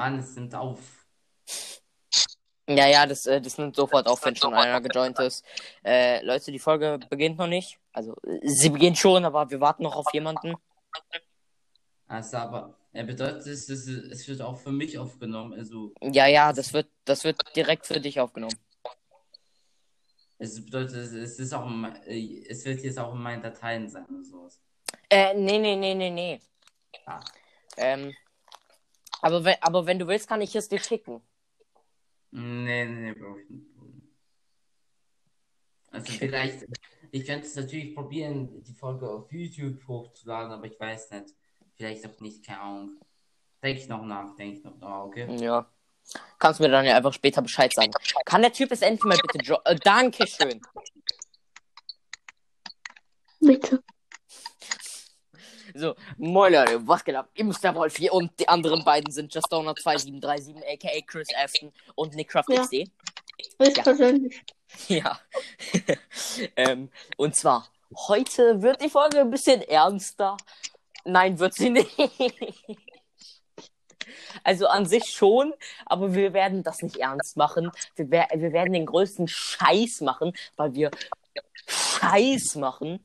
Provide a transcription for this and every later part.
Mann, es nimmt auf. Ja, ja, das, äh, das nimmt sofort auf, wenn schon einer gejoint ist. Äh, Leute, die Folge beginnt noch nicht. Also, sie beginnt schon, aber wir warten noch auf jemanden. Also, aber er bedeutet, es, es, es wird auch für mich aufgenommen. Also, Ja, ja, das wird, das wird direkt für dich aufgenommen. es bedeutet, es, ist auch, äh, es wird jetzt auch in meinen Dateien sein oder sowas. Äh, nee, nee, nee, nee, nee. Ah. Ähm, aber wenn, aber wenn du willst, kann ich es dir schicken. Nee, nee, nee, brauche ich nicht. Also vielleicht, ich könnte es natürlich probieren, die Folge auf YouTube hochzuladen, aber ich weiß nicht. Vielleicht auch nicht, keine Ahnung. Denke ich noch nach, denke ich noch nach, okay? Ja. Kannst mir dann ja einfach später Bescheid sagen. Kann der Typ es endlich mal bitte jo äh, Dankeschön. Bitte. So, moin Leute, was geht ab? Ihr müsst ja Wolf hier und die anderen beiden sind JustDonut2737, aka Chris Afton und Nickcraft Ja. XD. Höchstpersönlich. Ja. ähm, und zwar, heute wird die Folge ein bisschen ernster. Nein, wird sie nicht. Also an sich schon, aber wir werden das nicht ernst machen. Wir, wer wir werden den größten Scheiß machen, weil wir Scheiß machen.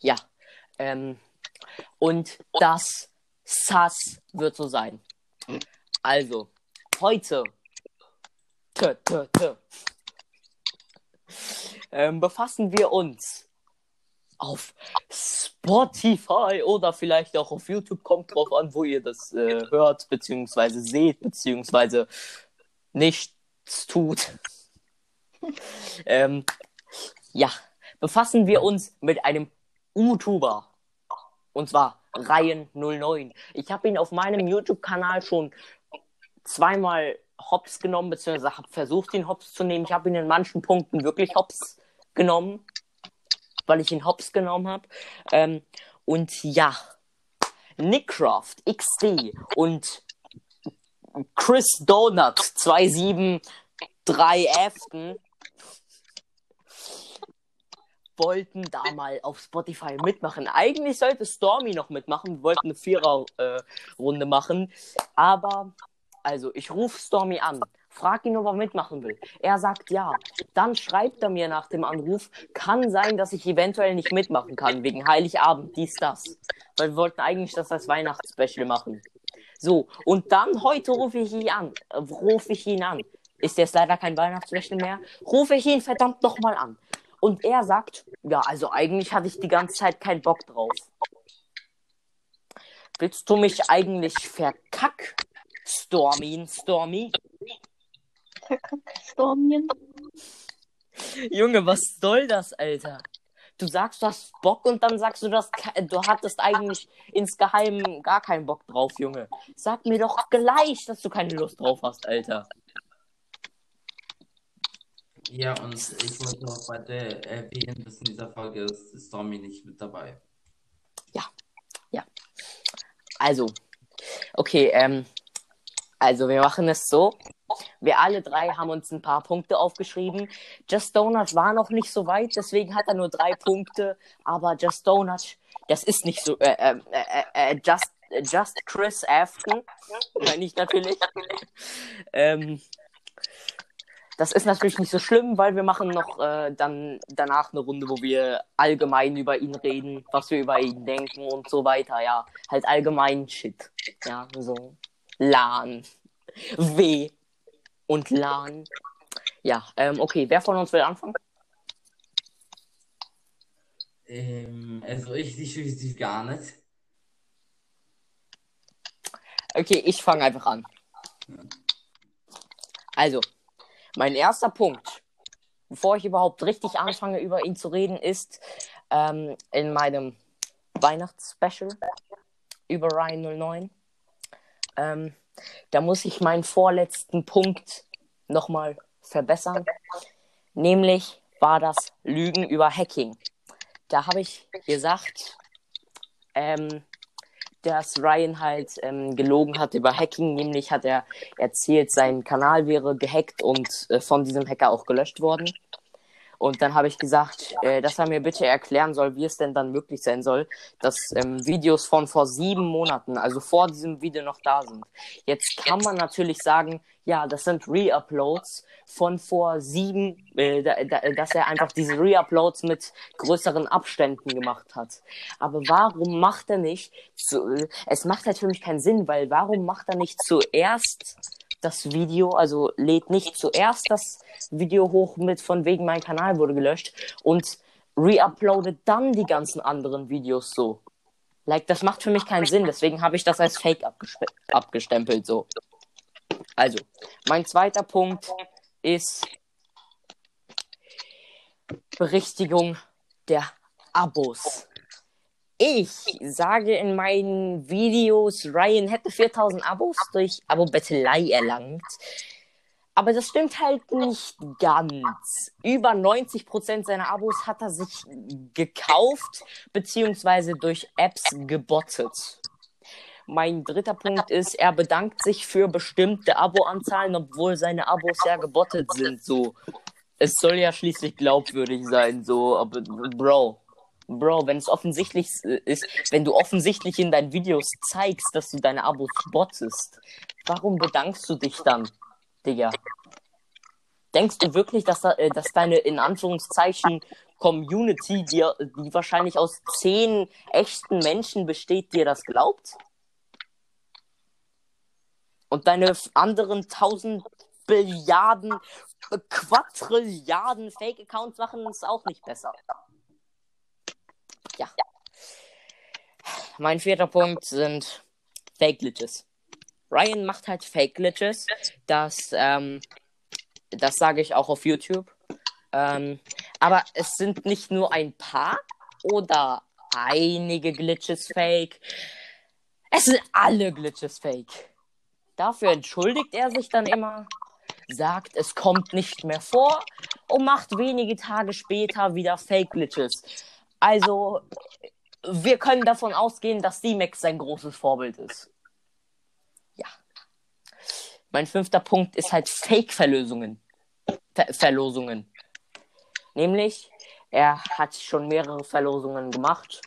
Ja. Ähm, und das Sass wird so sein. Also, heute tö, tö, tö, ähm, befassen wir uns auf Spotify oder vielleicht auch auf YouTube. Kommt drauf an, wo ihr das äh, hört, beziehungsweise seht, beziehungsweise nichts tut. ähm, ja, befassen wir uns mit einem YouTuber. Und zwar Reihen09. Ich habe ihn auf meinem YouTube-Kanal schon zweimal hops genommen, beziehungsweise habe versucht, ihn hops zu nehmen. Ich habe ihn in manchen Punkten wirklich hops genommen, weil ich ihn hops genommen habe. Ähm, und ja, Nickcraft XD und Chris Donut 273 Afton wollten da mal auf Spotify mitmachen. Eigentlich sollte Stormy noch mitmachen. Wir wollten eine Vierer-Runde machen. Aber, also, ich rufe Stormy an. Frag ihn, ob er mitmachen will. Er sagt ja. Dann schreibt er mir nach dem Anruf, kann sein, dass ich eventuell nicht mitmachen kann, wegen Heiligabend, dies, das. Weil wir wollten eigentlich das als Weihnachtsspecial machen. So, und dann heute rufe ich ihn an. Äh, rufe ich ihn an. Ist jetzt leider kein Weihnachtsspecial mehr. Rufe ich ihn verdammt nochmal an. Und er sagt, ja, also eigentlich hatte ich die ganze Zeit keinen Bock drauf. Willst du mich eigentlich verkack, Stormy, Stormy? Stormien. Junge, was soll das, Alter? Du sagst, du hast Bock und dann sagst du, dass du hattest eigentlich insgeheim gar keinen Bock drauf, Junge. Sag mir doch gleich, dass du keine Lust drauf hast, Alter. Ja, und ich wollte noch weiter erwähnen, dass in dieser Folge ist Stormy nicht mit dabei. Also, okay, ähm, also wir machen es so. Wir alle drei haben uns ein paar Punkte aufgeschrieben. Just Donut war noch nicht so weit, deswegen hat er nur drei Punkte. Aber Just Donut, das ist nicht so. Äh, äh, äh, äh, Just, Just Chris Afton, meine ich natürlich. ähm, das ist natürlich nicht so schlimm, weil wir machen noch äh, dann danach eine Runde, wo wir allgemein über ihn reden, was wir über ihn denken und so weiter. Ja, halt allgemein Shit. Ja, so LAN, W und LAN. Ja, ähm, okay, wer von uns will anfangen? Ähm, also ich definitiv gar nicht. Okay, ich fange einfach an. Also, mein erster Punkt, bevor ich überhaupt richtig anfange, über ihn zu reden, ist ähm, in meinem Weihnachtsspecial über Ryan 09. Ähm, da muss ich meinen vorletzten Punkt nochmal verbessern. Nämlich war das Lügen über Hacking. Da habe ich gesagt, ähm, dass Ryan halt ähm, gelogen hat über Hacking. Nämlich hat er erzählt, sein Kanal wäre gehackt und äh, von diesem Hacker auch gelöscht worden. Und dann habe ich gesagt, äh, dass er mir bitte erklären soll, wie es denn dann möglich sein soll, dass ähm, Videos von vor sieben Monaten, also vor diesem Video noch da sind. Jetzt kann man natürlich sagen, ja, das sind Reuploads von vor sieben, äh, da, da, dass er einfach diese Reuploads mit größeren Abständen gemacht hat. Aber warum macht er nicht, so, es macht für mich keinen Sinn, weil warum macht er nicht zuerst das Video, also lädt nicht zuerst das Video hoch mit von wegen mein Kanal wurde gelöscht und reuploadet dann die ganzen anderen Videos so. Like, das macht für mich keinen Sinn, deswegen habe ich das als Fake abgestempelt so. Also, mein zweiter Punkt ist Berichtigung der Abos. Ich sage in meinen Videos, Ryan hätte 4000 Abos durch Abo-Bettelei erlangt. Aber das stimmt halt nicht ganz. Über 90% seiner Abos hat er sich gekauft, beziehungsweise durch Apps gebottet. Mein dritter Punkt ist, er bedankt sich für bestimmte Abo-Anzahlen, obwohl seine Abos ja gebottet sind. So, es soll ja schließlich glaubwürdig sein. So, aber Bro, Bro, wenn es offensichtlich ist, wenn du offensichtlich in deinen Videos zeigst, dass du deine Abos bottest, warum bedankst du dich dann, Digga? Denkst du wirklich, dass, da, äh, dass deine in Anführungszeichen Community, die, die wahrscheinlich aus zehn echten Menschen besteht, dir das glaubt? Und deine anderen tausend Billiarden, Quadrilliarden Fake-Accounts machen es auch nicht besser. Ja. Mein vierter Punkt sind Fake-Glitches. Ryan macht halt Fake-Glitches. Das, ähm, das sage ich auch auf YouTube. Ähm, aber es sind nicht nur ein paar oder einige Glitches fake. Es sind alle Glitches fake. Dafür entschuldigt er sich dann immer, sagt, es kommt nicht mehr vor und macht wenige Tage später wieder Fake-Glitches. Also, wir können davon ausgehen, dass D-Max sein großes Vorbild ist. Ja. Mein fünfter Punkt ist halt Fake-Verlösungen. Ver Verlosungen. Nämlich, er hat schon mehrere Verlosungen gemacht.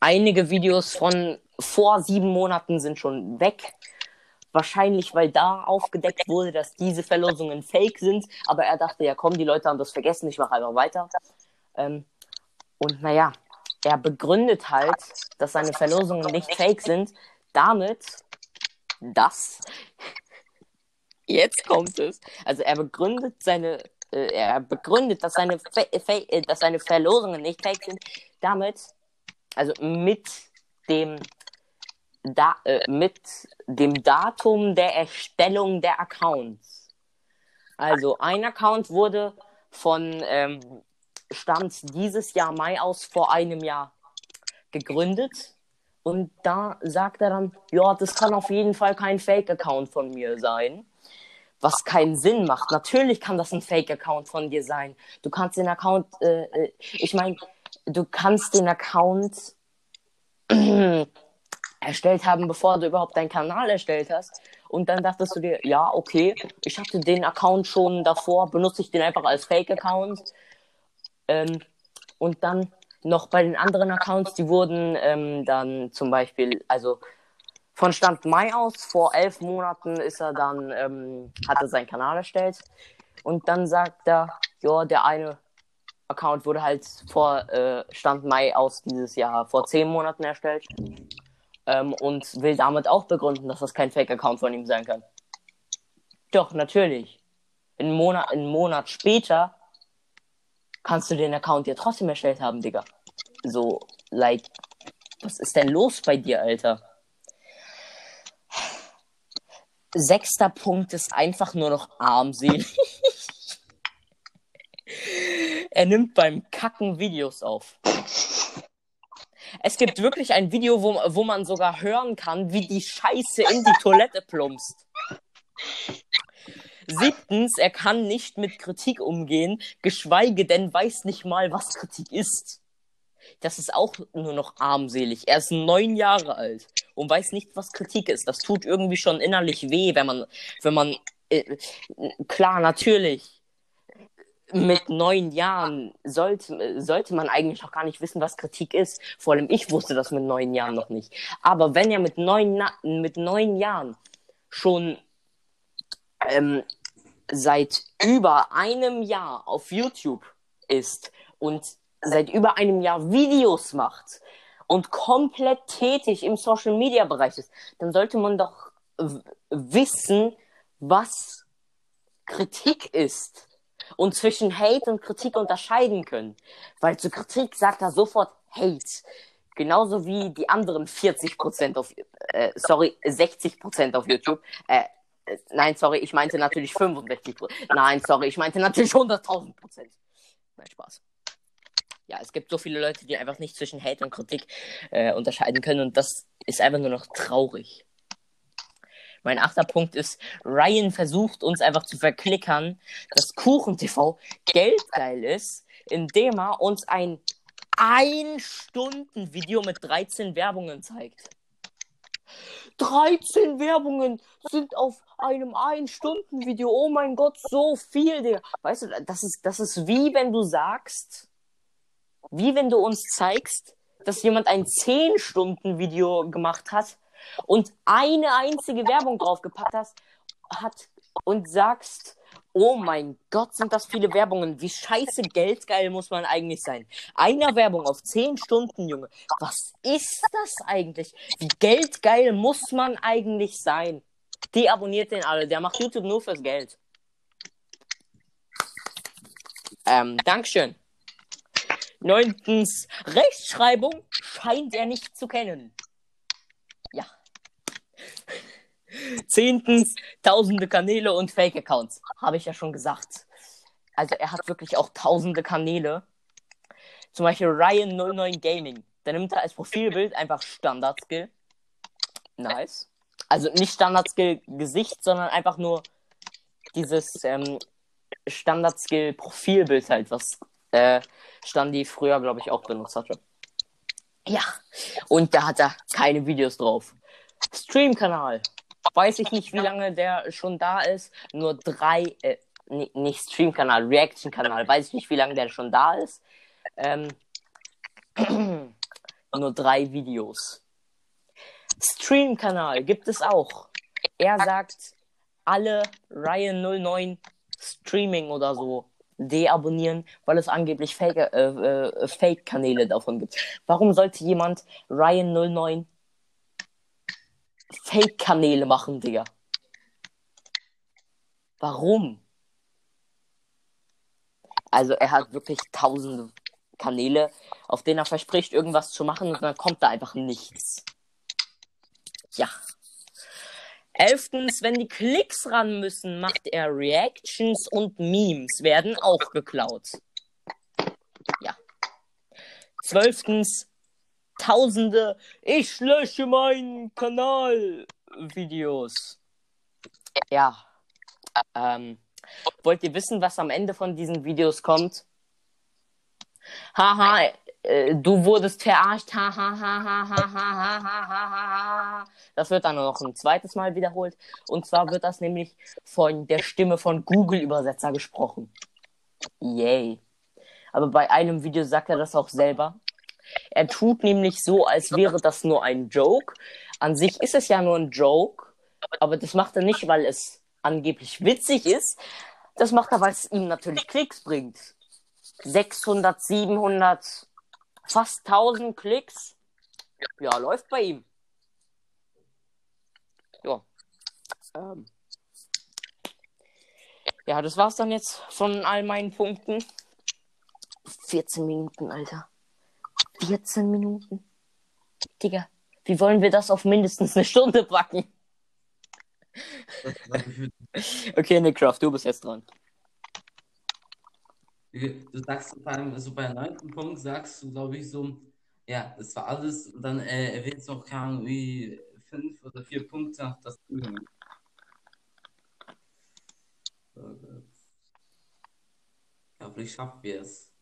Einige Videos von vor sieben Monaten sind schon weg. Wahrscheinlich, weil da aufgedeckt wurde, dass diese Verlosungen fake sind. Aber er dachte, ja komm, die Leute haben das vergessen, ich mache einfach weiter. Ähm, und naja, er begründet halt, dass seine Verlosungen nicht fake sind, damit, dass. Jetzt kommt es. Also er begründet seine. Äh, er begründet, dass seine, äh, dass seine Verlosungen nicht fake sind, damit, also mit dem da, äh, mit dem Datum der Erstellung der Accounts. Also ein Account wurde von ähm, Stand dieses Jahr Mai aus vor einem Jahr gegründet. Und da sagt er dann, ja, das kann auf jeden Fall kein Fake-Account von mir sein. Was keinen Sinn macht. Natürlich kann das ein Fake-Account von dir sein. Du kannst den Account, äh, äh ich meine, du kannst den Account erstellt haben, bevor du überhaupt deinen Kanal erstellt hast. Und dann dachtest du dir, ja, okay, ich hatte den Account schon davor, benutze ich den einfach als Fake-Account. Ähm, und dann noch bei den anderen Accounts, die wurden ähm, dann zum Beispiel, also von Stand Mai aus, vor elf Monaten ist er dann, ähm, hat er seinen Kanal erstellt. Und dann sagt er, ja, der eine Account wurde halt vor äh, Stand Mai aus dieses Jahr vor zehn Monaten erstellt ähm, und will damit auch begründen, dass das kein Fake-Account von ihm sein kann. Doch, natürlich. Einen Monat, einen Monat später kannst du den Account ja trotzdem erstellt haben, Digga. So, like, was ist denn los bei dir, Alter? Sechster Punkt ist einfach nur noch armselig. er nimmt beim Kacken Videos auf. Es gibt wirklich ein Video, wo, wo man sogar hören kann, wie die Scheiße in die Toilette plumpst. Siebtens, er kann nicht mit Kritik umgehen, geschweige denn weiß nicht mal, was Kritik ist. Das ist auch nur noch armselig. Er ist neun Jahre alt und weiß nicht, was Kritik ist. Das tut irgendwie schon innerlich weh, wenn man, wenn man, äh, klar, natürlich mit neun Jahren sollte, sollte man eigentlich noch gar nicht wissen, was Kritik ist. Vor allem ich wusste das mit neun Jahren noch nicht. Aber wenn er mit neun, mit neun Jahren schon ähm, seit über einem Jahr auf YouTube ist und seit über einem Jahr Videos macht und komplett tätig im Social Media Bereich ist, dann sollte man doch wissen, was Kritik ist und zwischen Hate und Kritik unterscheiden können. Weil zu Kritik sagt er sofort Hate. Genauso wie die anderen 40% auf, äh, sorry, 60% auf YouTube. Äh, nein, sorry, ich meinte natürlich 65%. Nein, sorry, ich meinte natürlich 100.000%. Nein, Spaß. Ja, es gibt so viele Leute, die einfach nicht zwischen Hate und Kritik äh, unterscheiden können und das ist einfach nur noch traurig. Mein achter Punkt ist, Ryan versucht uns einfach zu verklickern, dass KuchenTV geldgeil ist, indem er uns ein 1-Stunden-Video mit 13 Werbungen zeigt. 13 Werbungen sind auf einem 1-Stunden-Video. Oh mein Gott, so viel, Digga. Weißt du, das ist, das ist wie wenn du sagst, wie wenn du uns zeigst, dass jemand ein 10-Stunden-Video gemacht hat und eine einzige Werbung draufgepackt hast, hat und sagst, oh mein Gott, sind das viele Werbungen. Wie scheiße geldgeil muss man eigentlich sein? Eine Werbung auf 10 Stunden, Junge. Was ist das eigentlich? Wie geldgeil muss man eigentlich sein? Deabonniert den alle. Der macht YouTube nur fürs Geld. Ähm, Dankeschön. Neuntens, Rechtschreibung scheint er nicht zu kennen. Zehntens, tausende Kanäle und Fake-Accounts. Habe ich ja schon gesagt. Also er hat wirklich auch tausende Kanäle. Zum Beispiel Ryan09 Gaming. Da nimmt er als Profilbild einfach Standard-Skill. Nice. Also nicht Standard-Skill Gesicht, sondern einfach nur dieses ähm, Standard-Skill Profilbild halt, was äh, Standi früher, glaube ich, auch benutzt hatte. Ja. Und da hat er keine Videos drauf. Stream-Kanal. Weiß ich nicht, wie lange der schon da ist. Nur drei, äh, nicht Stream-Kanal, Reaction-Kanal. Weiß ich nicht, wie lange der schon da ist. Ähm, nur drei Videos. Stream-Kanal gibt es auch. Er sagt, alle Ryan09 Streaming oder so deabonnieren, weil es angeblich Fake, äh, äh, Fake-Kanäle davon gibt. Warum sollte jemand Ryan09 Fake-Kanäle machen, Digga? Warum? Also er hat wirklich tausende Kanäle, auf denen er verspricht, irgendwas zu machen und dann kommt da einfach nichts. Ja. Elftens, wenn die Klicks ran müssen, macht er Reactions und Memes, werden auch geklaut. Ja. Zwölftens, tausende, ich lösche meinen Kanal Videos. Ja. Ähm, wollt ihr wissen, was am Ende von diesen Videos kommt? Haha, äh, du wurdest verarscht. Ha, ha, ha, ha, ha, ha, ha, ha. Das wird dann noch ein zweites Mal wiederholt. Und zwar wird das nämlich von der Stimme von Google-Übersetzer gesprochen. Yay. Aber bei einem Video sagt er das auch selber. Er tut nämlich so, als wäre das nur ein Joke. An sich ist es ja nur ein Joke, aber das macht er nicht, weil es angeblich witzig ist. Das macht er, weil es ihm natürlich Klicks bringt. 600, 700, fast 1000 Klicks. Ja, läuft bei ihm. Ja. Ähm. Ja, das war's dann jetzt von all meinen Punkten. 14 Minuten, Alter. 14 Minuten. Digga, wie wollen wir das auf mindestens eine Stunde packen? Okay, Nickcraft, du bist jetzt dran. Du sagst vor allem so bei neunten Punkt sagst du, glaube ich, so, ja, das war alles und dann äh, erwähnst du noch keine Ahnung, wie fünf oder vier Punkte nach das Üben. Gut. Ja, vielleicht schaffen wir es.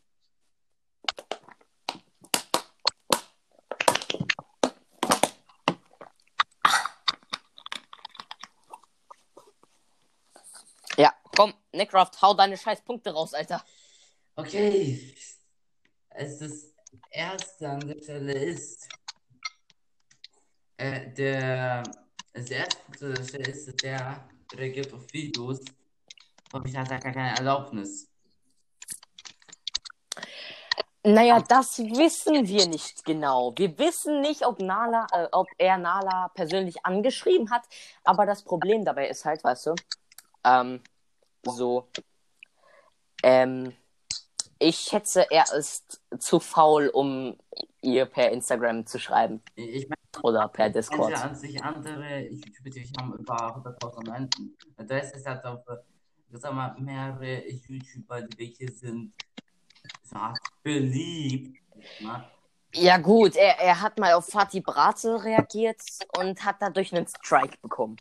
Ja, komm, Nickcraft, hau deine scheiß Punkte raus, Alter. Okay. Es ist erste an der Stelle ist äh, der das erste an der Stelle ist der reagiert auf Videos. Aber ich hatte gar keine Erlaubnis. Naja, das wissen wir nicht genau. Wir wissen nicht, ob Nala, äh, ob er Nala persönlich angeschrieben hat, aber das Problem dabei ist halt, weißt du, ähm, so, ähm, ich schätze, er ist zu faul, um ihr per Instagram zu schreiben Ich meine, oder per Discord. Entweder an sich andere YouTuber, die haben über 100.000 Menschen. Da ist halt auf, sag mal, mehrere YouTuber, die welche sind Art beliebt. Ne? Ja gut, er, er hat mal auf Fatih Brate reagiert und hat dadurch einen Strike bekommen.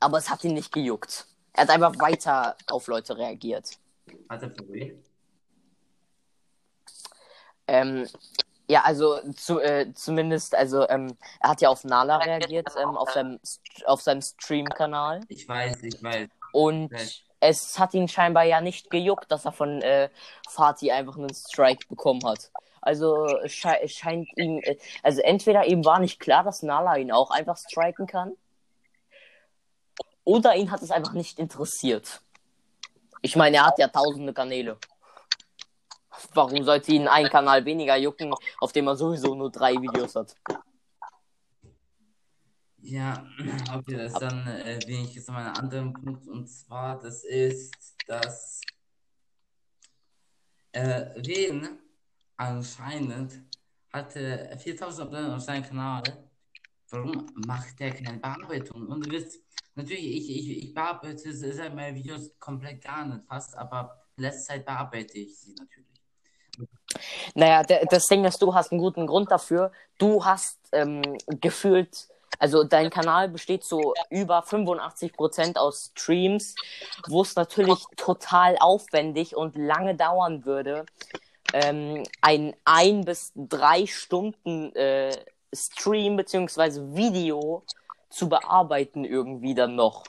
Aber es hat ihn nicht gejuckt. Er hat einfach weiter auf Leute reagiert. Hat er für wen? Ähm, ja, also zu, äh, zumindest, also ähm, er hat ja auf Nala reagiert, ähm, auf seinem, St- auf seinem Stream-Kanal. Ich weiß, ich weiß. Und es hat ihn scheinbar ja nicht gejuckt, dass er von äh, Fatih einfach einen Strike bekommen hat. Also es scheint ihm, äh, also entweder ihm war nicht klar, dass Nala ihn auch einfach striken kann, oder ihn hat es einfach nicht interessiert. Ich meine, er hat ja tausende Kanäle. Warum sollte ihn ein Kanal weniger jucken, auf dem er sowieso nur drei Videos hat? Ja, okay, das ist dann äh, wenig jetzt noch mal einen anderen Punkt und zwar, das ist, dass äh, Wen anscheinend hatte 4000 Abonnenten auf seinem Kanal. Warum macht der keine Bearbeitung? Und du wisst, natürlich, ich, ich, ich bearbeite seit meine Videos komplett gar nicht fast, aber in letzter Zeit bearbeite ich sie natürlich. Naja, der, das Ding ist, du hast einen guten Grund dafür. Du hast ähm, gefühlt, also dein Kanal besteht so über 85% aus Streams, wo es natürlich total aufwendig und lange dauern würde, ähm, ein ein bis drei Stunden äh, Stream beziehungsweise Video zu bearbeiten irgendwie dann noch.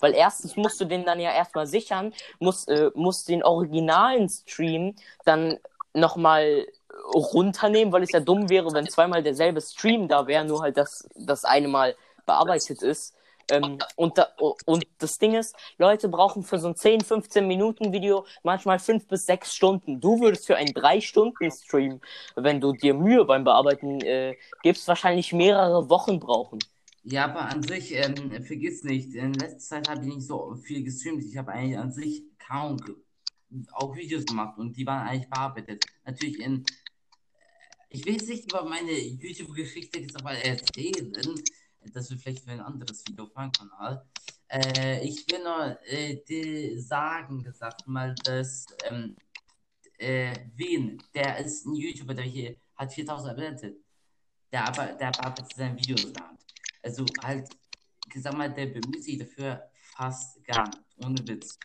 Weil erstens musst du den dann ja erstmal sichern, musst, äh, musst den originalen Stream dann nochmal runternehmen, weil es ja dumm wäre, wenn zweimal derselbe Stream da wäre, nur halt das, das eine Mal bearbeitet ist. Ähm, und, da, und das Ding ist, Leute brauchen für so ein 10, 15 Minuten Video manchmal 5 bis 6 Stunden. Du würdest für einen 3 Stunden Stream, wenn du dir Mühe beim Bearbeiten äh, gibst, wahrscheinlich mehrere Wochen brauchen. Ja, aber an sich, ähm, vergiss nicht, in letzter Zeit habe ich nicht so viel gestreamt. Ich habe eigentlich an sich kaum auch Videos gemacht und die waren eigentlich bearbeitet. Natürlich in, ich will jetzt nicht über meine YouTube-Geschichte jetzt aber erzählen. Das wird vielleicht für ein anderes Video auf meinem Kanal. Äh, ich will nur äh, sagen, gesagt mal, dass ähm, äh, Wen, der ist ein YouTuber, der hier hat 4000 Abonnenten. Der aber, der bearbeitet seine Videos gar nicht. Also halt, sag mal, der bemüht sich dafür fast gar nicht. Ohne Witz.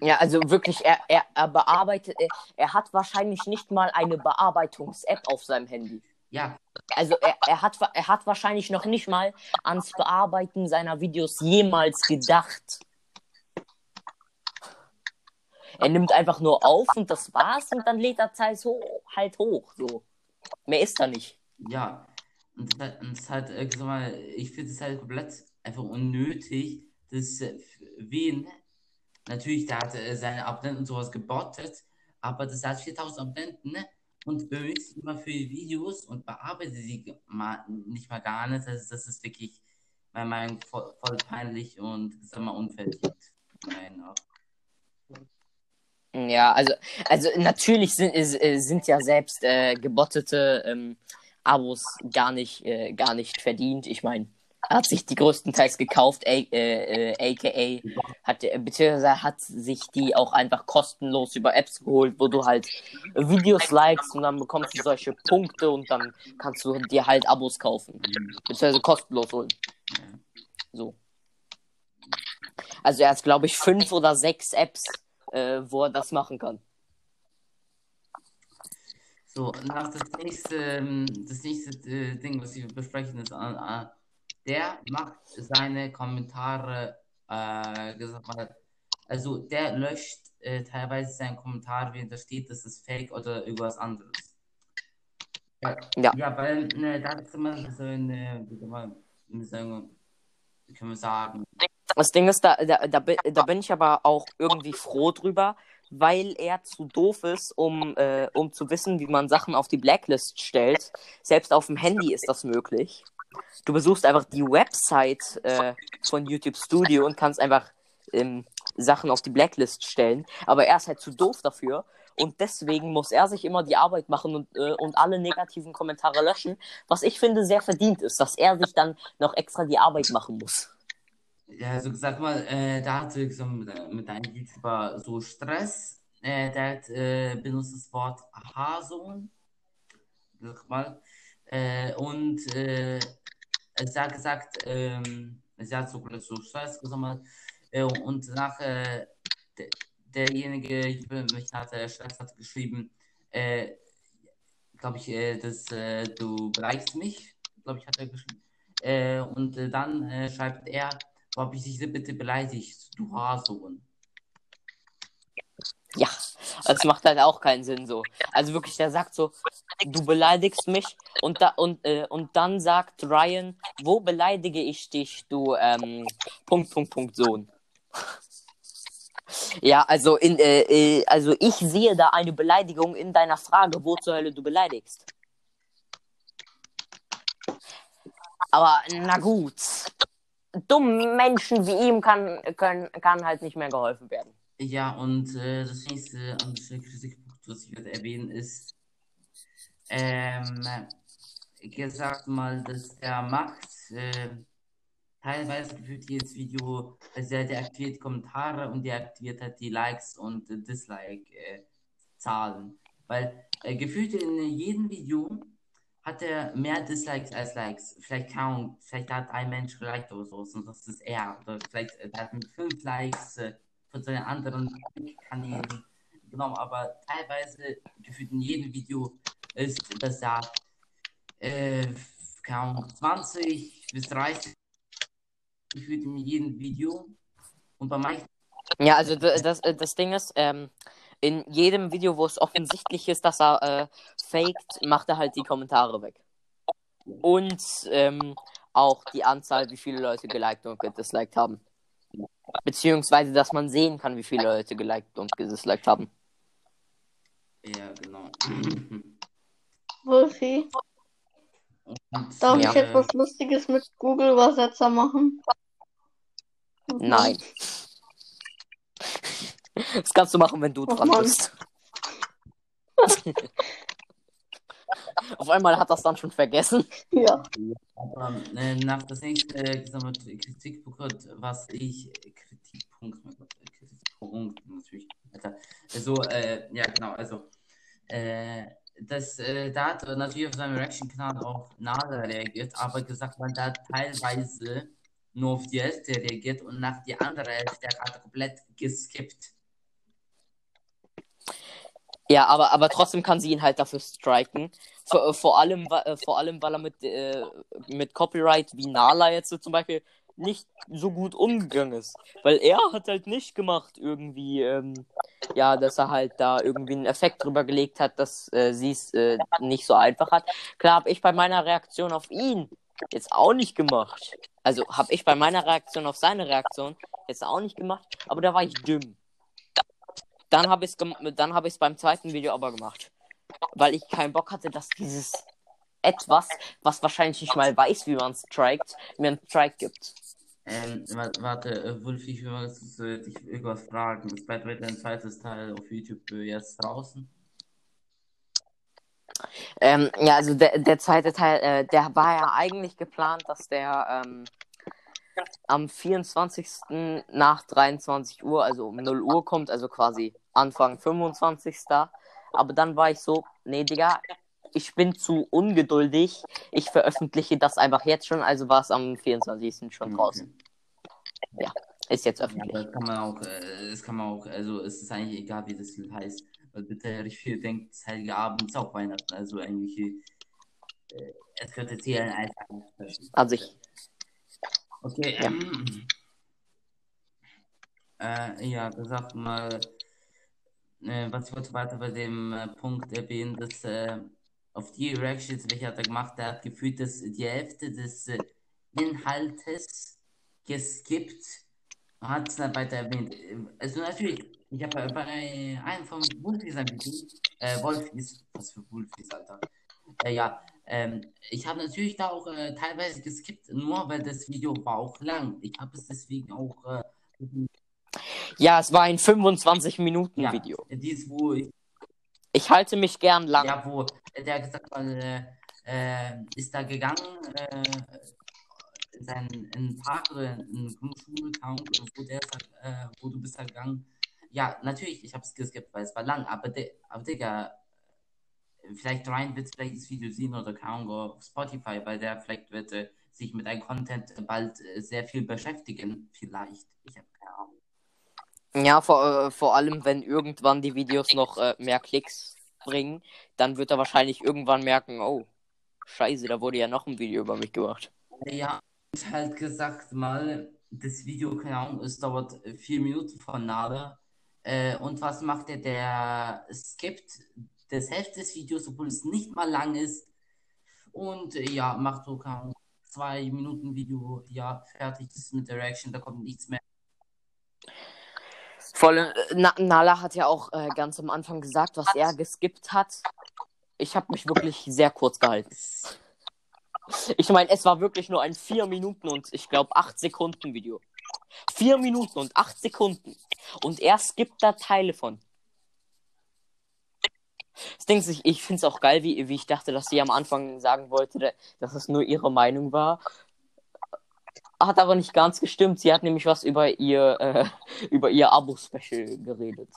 Ja, also wirklich, er, er, er bearbeitet, er, er hat wahrscheinlich nicht mal eine Bearbeitungs-App auf seinem Handy. Ja, Also er, er, hat, er hat wahrscheinlich noch nicht mal ans Bearbeiten seiner Videos jemals gedacht. Er nimmt einfach nur auf und das war's und dann lädt er es hoch, halt hoch. So. Mehr ist da nicht. ja. Und das, und das halt, äh, sag mal, ich finde es halt komplett einfach unnötig, dass äh, Wen, natürlich, der hat äh, seine Abonnenten sowas gebottet, aber das hat 4000 Abonnenten ne? Und bemüht sich immer für die Videos und bearbeitet sie mal, nicht mal gar nicht. Das, das ist wirklich, meiner Meinung voll, voll peinlich und, sag mal, unverdient. Nein. Ja, also, also natürlich sind, äh, sind ja selbst äh, gebottete ähm, Abos gar nicht, äh, gar nicht verdient. Ich meine, hat sich die größtenteils gekauft, äh, äh, aka hat, äh, beziehungsweise hat sich die auch einfach kostenlos über Apps geholt, wo du halt Videos likest und dann bekommst du solche Punkte und dann kannst du dir halt Abos kaufen. Beziehungsweise kostenlos holen. So. Also er hat, glaube ich, fünf oder sechs Apps, äh, wo er das machen kann. So, nach das nächste, ähm, das nächste äh, Ding, was wir besprechen, ist, äh, äh, der macht seine Kommentare, äh, gesagt mal, Also der löscht äh, teilweise seinen Kommentar, wenn da steht, das ist fake oder irgendwas anderes. Ja, Ja. ja weil ne, da ist immer so eine, wie kann man wie sagen, wie können wir sagen, Das Ding ist, da, da, da, da bin ich aber auch irgendwie froh drüber, weil er zu doof ist, um, äh, um zu wissen, wie man Sachen auf die Blacklist stellt. Selbst auf dem Handy ist das möglich. Du besuchst einfach die Website äh, von YouTube Studio und kannst einfach ähm, Sachen auf die Blacklist stellen. Aber er ist halt zu doof dafür. Und deswegen muss er sich immer die Arbeit machen und, äh, und alle negativen Kommentare löschen. Was ich finde sehr verdient ist, dass er sich dann noch extra die Arbeit machen muss. Ja, also sag mal, äh, da hatte ich so mit, mit einem YouTuber so Stress. Äh, der hat äh, benutzt das Wort Haarsohn. Sag mal. Äh, und äh, es hat gesagt, ähm, sie hat so, so Stress gesammelt. Äh, und nach äh, de, derjenige, YouTuber, mich hatte Stress hat geschrieben, äh, glaube ich, äh, dass äh, du beleidigst mich, glaube ich, hat er geschrieben. Äh, und äh, dann äh, schreibt er, hab ich dich bitte beleidigt, du Haarsohn. Ja, das macht halt auch keinen Sinn so. Also wirklich, der sagt so, du beleidigst mich und da und äh, und dann sagt Ryan, wo beleidige ich dich, du ähm, Punkt Punkt Punkt Sohn. Ja, also in äh, äh, also ich sehe da eine Beleidigung in deiner Frage, wo zur Hölle du beleidigst. Aber na gut. Dummen Menschen wie ihm kann, können, kann halt nicht mehr geholfen werden. Ja, und äh, das nächste Kritikpunkt, was ich werde erwähnen, ist, ähm, gesagt mal, dass der Max äh, teilweise gefühlt jedes Video, also er deaktiviert Kommentare und deaktiviert halt die Likes und äh, Dislike-Zahlen. Weil äh, gefühlt in jedem Video hat er mehr Dislikes als Likes. Vielleicht kaum, vielleicht hat ein Mensch geliked oder so, und das ist er. Oder vielleicht äh, hat mit fünf Likes äh, von seinen anderen Kanälen genommen, aber teilweise gefühlt in jedem Video ist, dass er äh, kaum 20 bis 30 gefühlt in jedem Video und bei manchen Ja, also das, äh, das Ding ist, ähm, in jedem Video, wo es offensichtlich ist, dass er äh, faked, macht er halt die Kommentare weg. Und ähm, auch die Anzahl, wie viele Leute geliked und gedisliked haben. Beziehungsweise, dass man sehen kann, wie viele Leute geliked und gedisliked haben. ja genau Wolfi, darf Ja. ich etwas Lustiges mit Google-Übersetzer machen? Nein. Das kannst du machen, wenn du Oh dran Mann. bist. Auf einmal hat das dann schon vergessen. Ja. Aber äh, nach das nächste äh, Kritikpunkt, was ich Kritikpunkt, mein Gott, Kritikpunkt natürlich, Alter. Also, äh, ja genau, also äh, das, äh, da hat natürlich auf seinem Reaction-Kanal auf Nala reagiert, aber gesagt, man da hat teilweise nur auf die Hälfte reagiert und nach die andere Hälfte hat er komplett geskippt. Ja, aber, aber trotzdem kann sie ihn halt dafür striken. Vor, äh, vor, allem, äh, vor allem, weil er mit, äh, mit Copyright wie Nala jetzt so zum Beispiel nicht so gut umgegangen ist. Weil er hat halt nicht gemacht, irgendwie, ähm, ja, dass er halt da irgendwie einen Effekt drüber gelegt hat, dass äh, sie es äh, nicht so einfach hat. Klar habe ich bei meiner Reaktion auf ihn jetzt auch nicht gemacht. Also habe ich bei meiner Reaktion auf seine Reaktion jetzt auch nicht gemacht, aber da war ich dumm. Dann habe ich es dann habe ich es beim zweiten Video aber gemacht, weil ich keinen Bock hatte, dass dieses etwas, was wahrscheinlich nicht mal weiß, wie man strikt, mir einen Strike gibt. Ähm, wa- warte, äh, Wolf, ich will äh, dich irgendwas fragen. Ist bald wieder ein zweites Teil auf YouTube äh, jetzt draußen? Ähm, ja, also der, der zweite Teil, äh, der war ja eigentlich geplant, dass der ähm, am 24. nach 23 Uhr, also um 0 Uhr kommt, also quasi Anfang 25. Aber dann war ich so, nee, Digga, ich bin zu ungeduldig. Ich veröffentliche das einfach jetzt schon, also war es am 24. schon Okay. draußen. Ist jetzt Ja, öffentlich. das kann man auch, äh, das kann man auch, also es ist eigentlich egal, wie das heißt. Weil bitte richtig viel denkt, das Heilige Abend ist auch Weihnachten, also eigentlich, äh, es könnte zählen einfach. Also ich, Okay, Ja. ähm, Äh, ja, gesagt mal, was ich weiter bei dem äh, Punkt erwähnen, dass äh, auf die Reactions, welche hat er gemacht, der hat gefühlt, dass die Hälfte des äh, Inhaltes geskippt hat es dann weiter erwähnt. Also natürlich, ich habe bei einem von Wolfies ein Video, äh, Wolfies, was für Wolfies, Alter. Äh, ja, ähm, ich habe natürlich da auch äh, teilweise geskippt, nur weil das Video war auch lang. Ich habe es deswegen auch. Äh, Ja, es war ein 25-Minuten-Video. ja, dies, wo ich, Ich halte mich gern lang. ja, wo der gesagt hat, äh, äh, ist da gegangen, äh, in seinen in den Park oder in den Grundschule, wo der äh, wo du bist da gegangen. Ja, natürlich, ich habe es geskippt, weil es war lang, aber, de, aber Digga, vielleicht Ryan wird vielleicht das Video sehen oder Ahnung, auf Spotify, weil der vielleicht wird äh, sich mit einem Content bald äh, sehr viel beschäftigen. Vielleicht. Ich habe keine Ahnung. Ja, vor, äh, vor allem, wenn irgendwann die Videos noch äh, mehr Klicks bringen, dann wird er wahrscheinlich irgendwann merken, oh, scheiße, da wurde ja noch ein Video über mich gemacht. Ja, ich halt gesagt mal, das Video, keine Ahnung, es dauert vier Minuten von Nada. Äh, und was macht der? Der skippt das Hälfte des Videos, obwohl es nicht mal lang ist. Und äh, ja, macht so, Ahnung, zwei Minuten Video, ja, fertig ist mit der Reaction, da kommt nichts mehr. Vor allem, äh, Na Nala hat ja auch äh, ganz am Anfang gesagt, was er geskippt hat. Ich habe mich wirklich sehr kurz gehalten. Ich meine, es war wirklich nur ein 4 Minuten und ich glaube 8 Sekunden Video. 4 Minuten und 8 Sekunden. Und er skippt da Teile von. Das Ding ist, ich, ich finde es auch geil, wie, wie ich dachte, dass sie am Anfang sagen wollte, dass es nur ihre Meinung war. Hat aber nicht ganz gestimmt. Sie hat nämlich was über ihr, äh, über ihr Abo-Special geredet.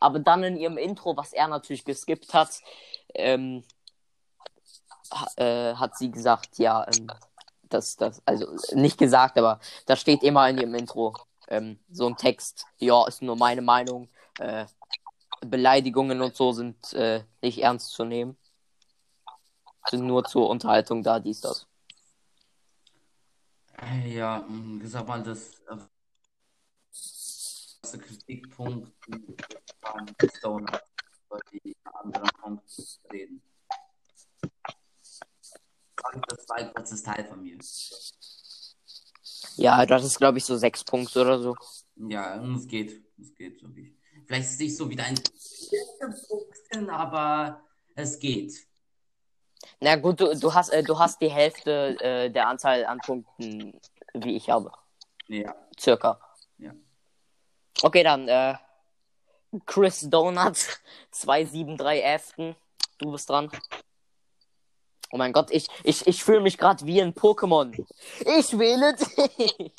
Aber dann in ihrem Intro, was er natürlich geskippt hat, ähm, äh, hat sie gesagt, ja, ähm, das, das, also nicht gesagt, aber da steht immer in ihrem Intro ähm, so ein Text, ja, ist nur meine Meinung, äh, Beleidigungen und so sind äh, nicht ernst zu nehmen. Sind nur zur Unterhaltung da, dies, das. Ja, mh, sag mal, das äh, erste Kritikpunkt an Stone über die anderen Punkte reden. Das war ein kurzes Teil von mir. Ja, das ist, glaube ich, so sechs Punkte oder so. Ja, es geht. Es geht wirklich. Vielleicht ist es nicht so wie dein Punkten, aber es geht. Na gut, du, du hast, äh, du hast die Hälfte äh, der Anzahl an Punkten, wie ich habe. Ja. Circa. Ja. Okay, dann, äh, Chris Donut 273 Afton. Du bist dran. Oh mein Gott, ich, ich, ich fühle mich gerade wie ein Pokémon. Ich wähle dich.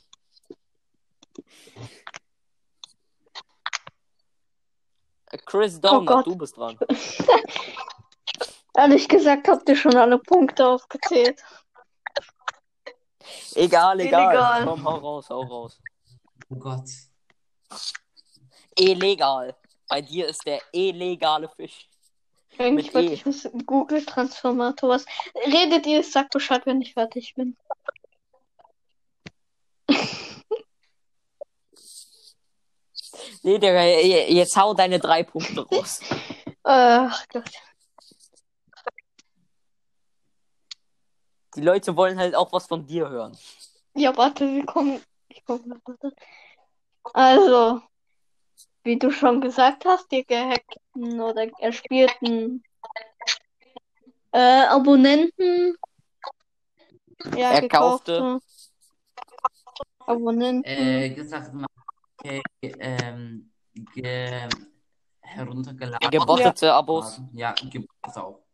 Chris Donut, Gott. du bist dran. Ehrlich gesagt, habt ihr schon alle Punkte aufgezählt. Egal, egal. Illegal. Komm, hau raus, hau raus. Oh Gott. Illegal. Bei dir ist der illegale Fisch. Eigentlich wollte E. ich was Google Transformator was. Redet ihr, sagt Bescheid, wenn ich fertig bin. Nee, Digga, je- jetzt hau deine drei Punkte raus. Ach Gott. Die Leute wollen halt auch was von dir hören. Ja, warte, wir kommen. Ich guck mal, warte. Also, wie du schon gesagt hast, die gehackten oder erspielten äh, Abonnenten. Ja, Erkaufte. gekaufte Abonnenten. Äh, gesagt mal, okay, ähm, ge heruntergeladen. Gebottete Abos. Ja, gebottet auch.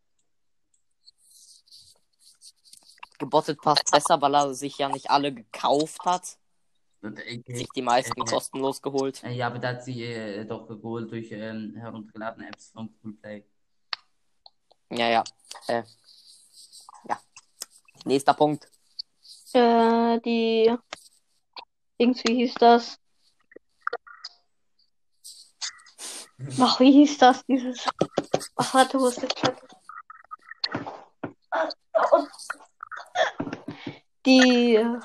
Gebottet passt besser, weil er sich ja nicht alle gekauft hat. Und, äh, Sich die meisten äh, kostenlos geholt. äh, Ja, aber da hat sie äh, doch geholt durch ähm, heruntergeladene Apps von Google Play. Ja, ja. Äh, ja. Nächster Punkt. Äh, die. Dings, wie hieß das? Ach, wie hieß das? Dieses. Ach, warte, wo ist der Die. äh,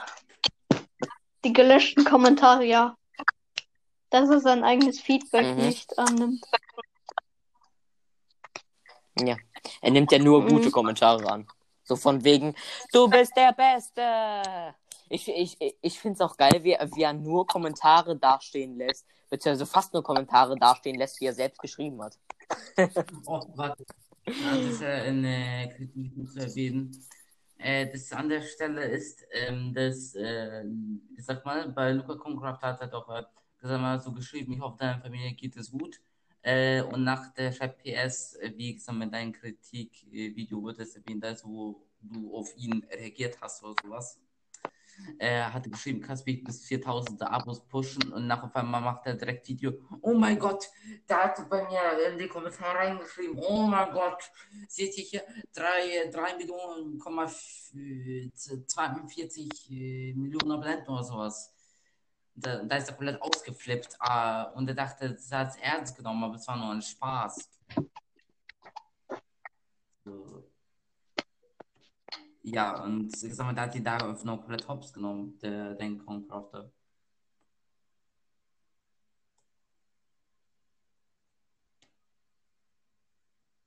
Die gelöschten Kommentare, ja. dass er sein eigenes Feedback Mhm. nicht annimmt. Ja. Er nimmt ja nur Mhm. gute Kommentare an. So von wegen, du bist der Beste. Ich, ich, ich finde es auch geil, wie, er- wie er nur Kommentare dastehen lässt, beziehungsweise fast nur Kommentare dastehen lässt, die er selbst geschrieben hat. Oh, warte. Das ist ja eine Kritik gut zu erwähnen. Äh, das an der Stelle ist, ähm, dass, äh, ich sag mal, bei Luca Concraft hat er doch äh, gesagt, mal so geschrieben, ich hoffe, deiner Familie geht es gut. Äh, und nach der schreibt PS, äh, wie gesagt, mit deinem Kritikvideo wird es erwähnt, dass wo du auf ihn reagiert hast oder sowas. Er hat geschrieben, kannst mich bis 4000 Abos pushen und nach auf einmal macht er direkt Video. Oh mein Gott, da hat bei mir in die Kommentare reingeschrieben, oh mein Gott, seht ihr hier 3, 3 Millionen, Komma f- äh, 42 äh, Millionen Abonnenten oder sowas. Da, da ist er komplett ausgeflippt ah, und er dachte, das hat es ernst genommen, aber es war nur ein Spaß. So. Ja, und ich sag mal, da hat die noch komplett hops genommen, der, der Concrafter.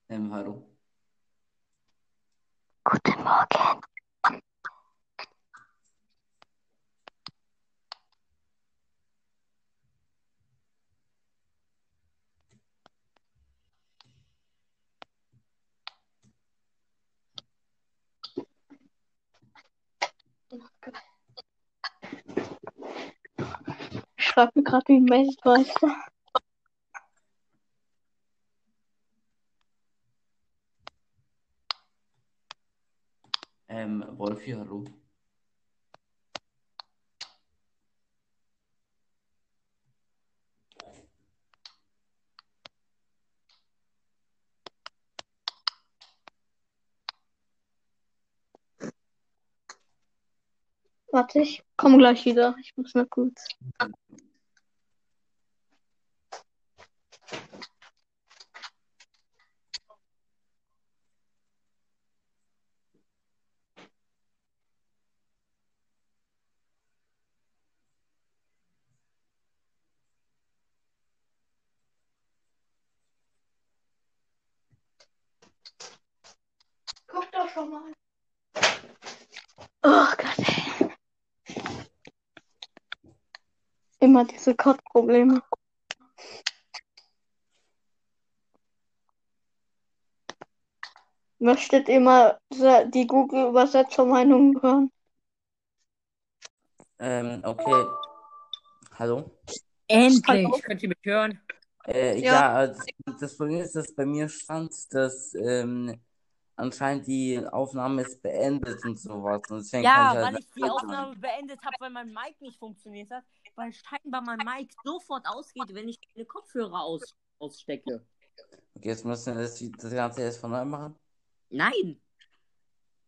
Ähm, hallo. Guten Morgen. Schreibe mir gerade wie ein Weltmeister. Ähm, Wolfi, hallo. Warte, ich komme gleich wieder. Ich muss nur kurz. Guck Immer diese Kotzprobleme. Möchtet ihr mal die Google-Übersetzermeinung hören? Ähm, okay. Hallo? Endlich! Hallo? Könnt ihr mich hören? Äh, Ja. ja, das, das Problem ist, dass bei mir stand, dass ähm, anscheinend die Aufnahme ist beendet und sowas. Und deswegen Ja, kann ich weil halt ich die Aufnahme beendet habe, weil mein Mic nicht funktioniert hat, weil scheinbar mein Mic sofort ausgeht, wenn ich meine Kopfhörer aus ausstecke. Okay, jetzt müssen wir das, das Ganze erst von neu machen. Nein!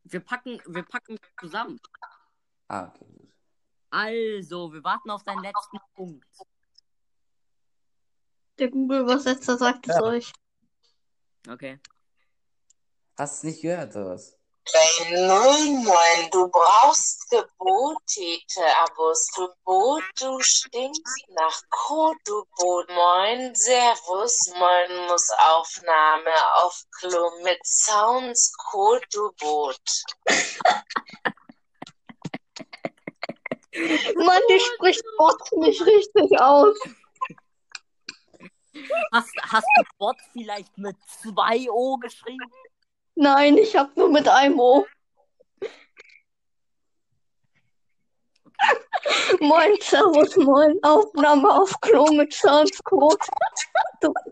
Wir packen, wir packen zusammen. Ah, okay, gut. Also, wir warten auf deinen letzten Punkt. Der Google-Übersetzer sagt es Ja. euch. Okay. Hast du nicht gehört, oder was? Moin, moin, du brauchst Gebotete-Abos. Du Boot, du stinkst nach Kot, du Boot. Moin, Servus, moin, muss Aufnahme auf Klo mit Sounds, Kot, du Boot. Mann, die spricht Bot nicht richtig aus. Hast, hast du Bot vielleicht mit zwei O geschrieben? Nein, ich habe nur mit einem O. Moin, Servus, moin. Aufnahme auf Klo mit Soundscode. Du,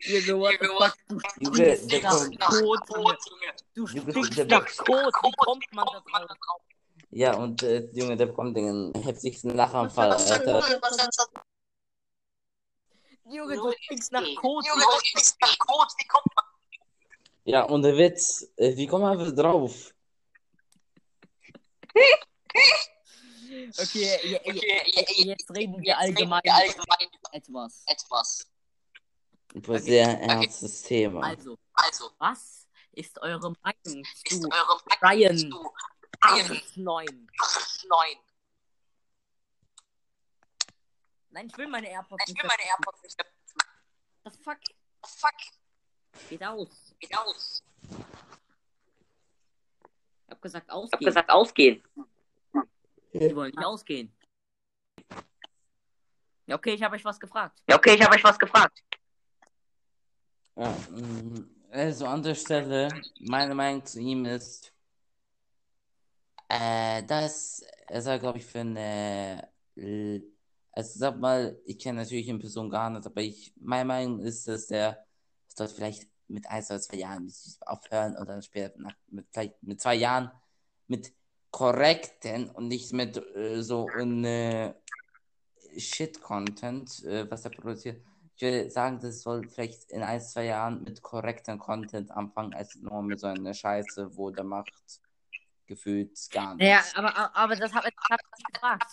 Junge, what the fuck? Du stinkst nach kommt- Kot, Junge. Du stinkst nach Kot. Wie kommt man da drauf? Ja, und äh, Junge, der bekommt den heftigsten Lachanfall, Alter. Junge, du kriegst nach eh- Code. Junge, du kriegst nach eh Code. Wie kommt man? Ja, und der Witz, äh, wie kommen wir drauf? Okay, ja, ja, ja, jetzt reden wir allgemein, allgemein etwas. etwas. Über okay. sehr ernstes okay. Thema. Also, also, was ist eure Meinung ist zu eure Meinung Ryan 8.9? Nein, ich will meine AirPods Ich nicht. will meine AirPods nicht. Das fuck. Fuck, Geht aus. geht aus. Ich hab gesagt Ich hab ausgehen. gesagt, ausgehen. Die wollen nicht ausgehen. Ja, okay, ich habe euch was gefragt. Ja, okay, ich habe euch was gefragt. Ja, mm, also an der Stelle, meine Meinung zu ihm ist, äh, dass er glaube ich, für eine, also sag mal, ich kenne natürlich in Person gar nicht, aber ich, meine Meinung ist, dass der dort vielleicht mit ein oder zwei Jahren aufhören und dann später nach, mit, vielleicht mit zwei Jahren mit korrekten und nicht mit äh, so in äh, Shit-Content, äh, was er produziert. Ich würde sagen, das soll vielleicht in ein, zwei Jahren mit korrektem Content anfangen, als nur mit so einer Scheiße, wo der macht gefühlt gar nichts. Ja, aber, aber das habe ich hab ich gefragt.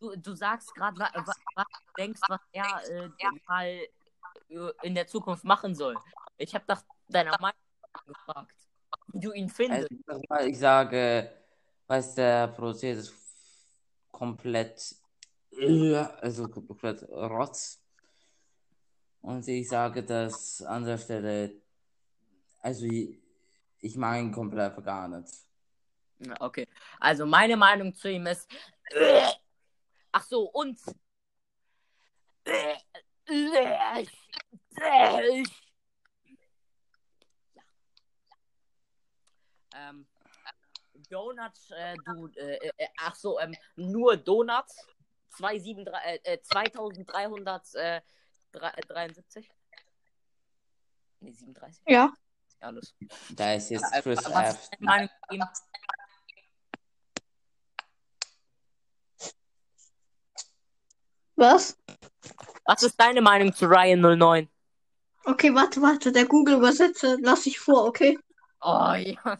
Du, du sagst gerade, wa, wa, was du denkst, was er äh, mal äh, in der Zukunft machen soll. Ich habe nach deiner Meinung gefragt, wie du ihn findest. Also, ich sage, was der produziert, ist komplett, also komplett Rotz. Und ich sage das an der Stelle, also ich, ich mag ihn komplett gar nicht. Okay, also meine Meinung zu ihm ist. Ach so, und. Ähm, Donuts, äh, du, äh, äh, ach so, ähm, nur Donuts, 273, äh, äh, 2373? Nee, 37? Ja. Ja, alles. Da ist jetzt Äh, Chris was F. ist deine Meinung zu ihm? Was? Was ist deine Meinung zu Ryan 09? Okay, warte, warte. Der Google-Übersetzer lass ich vor, okay? Oh ja.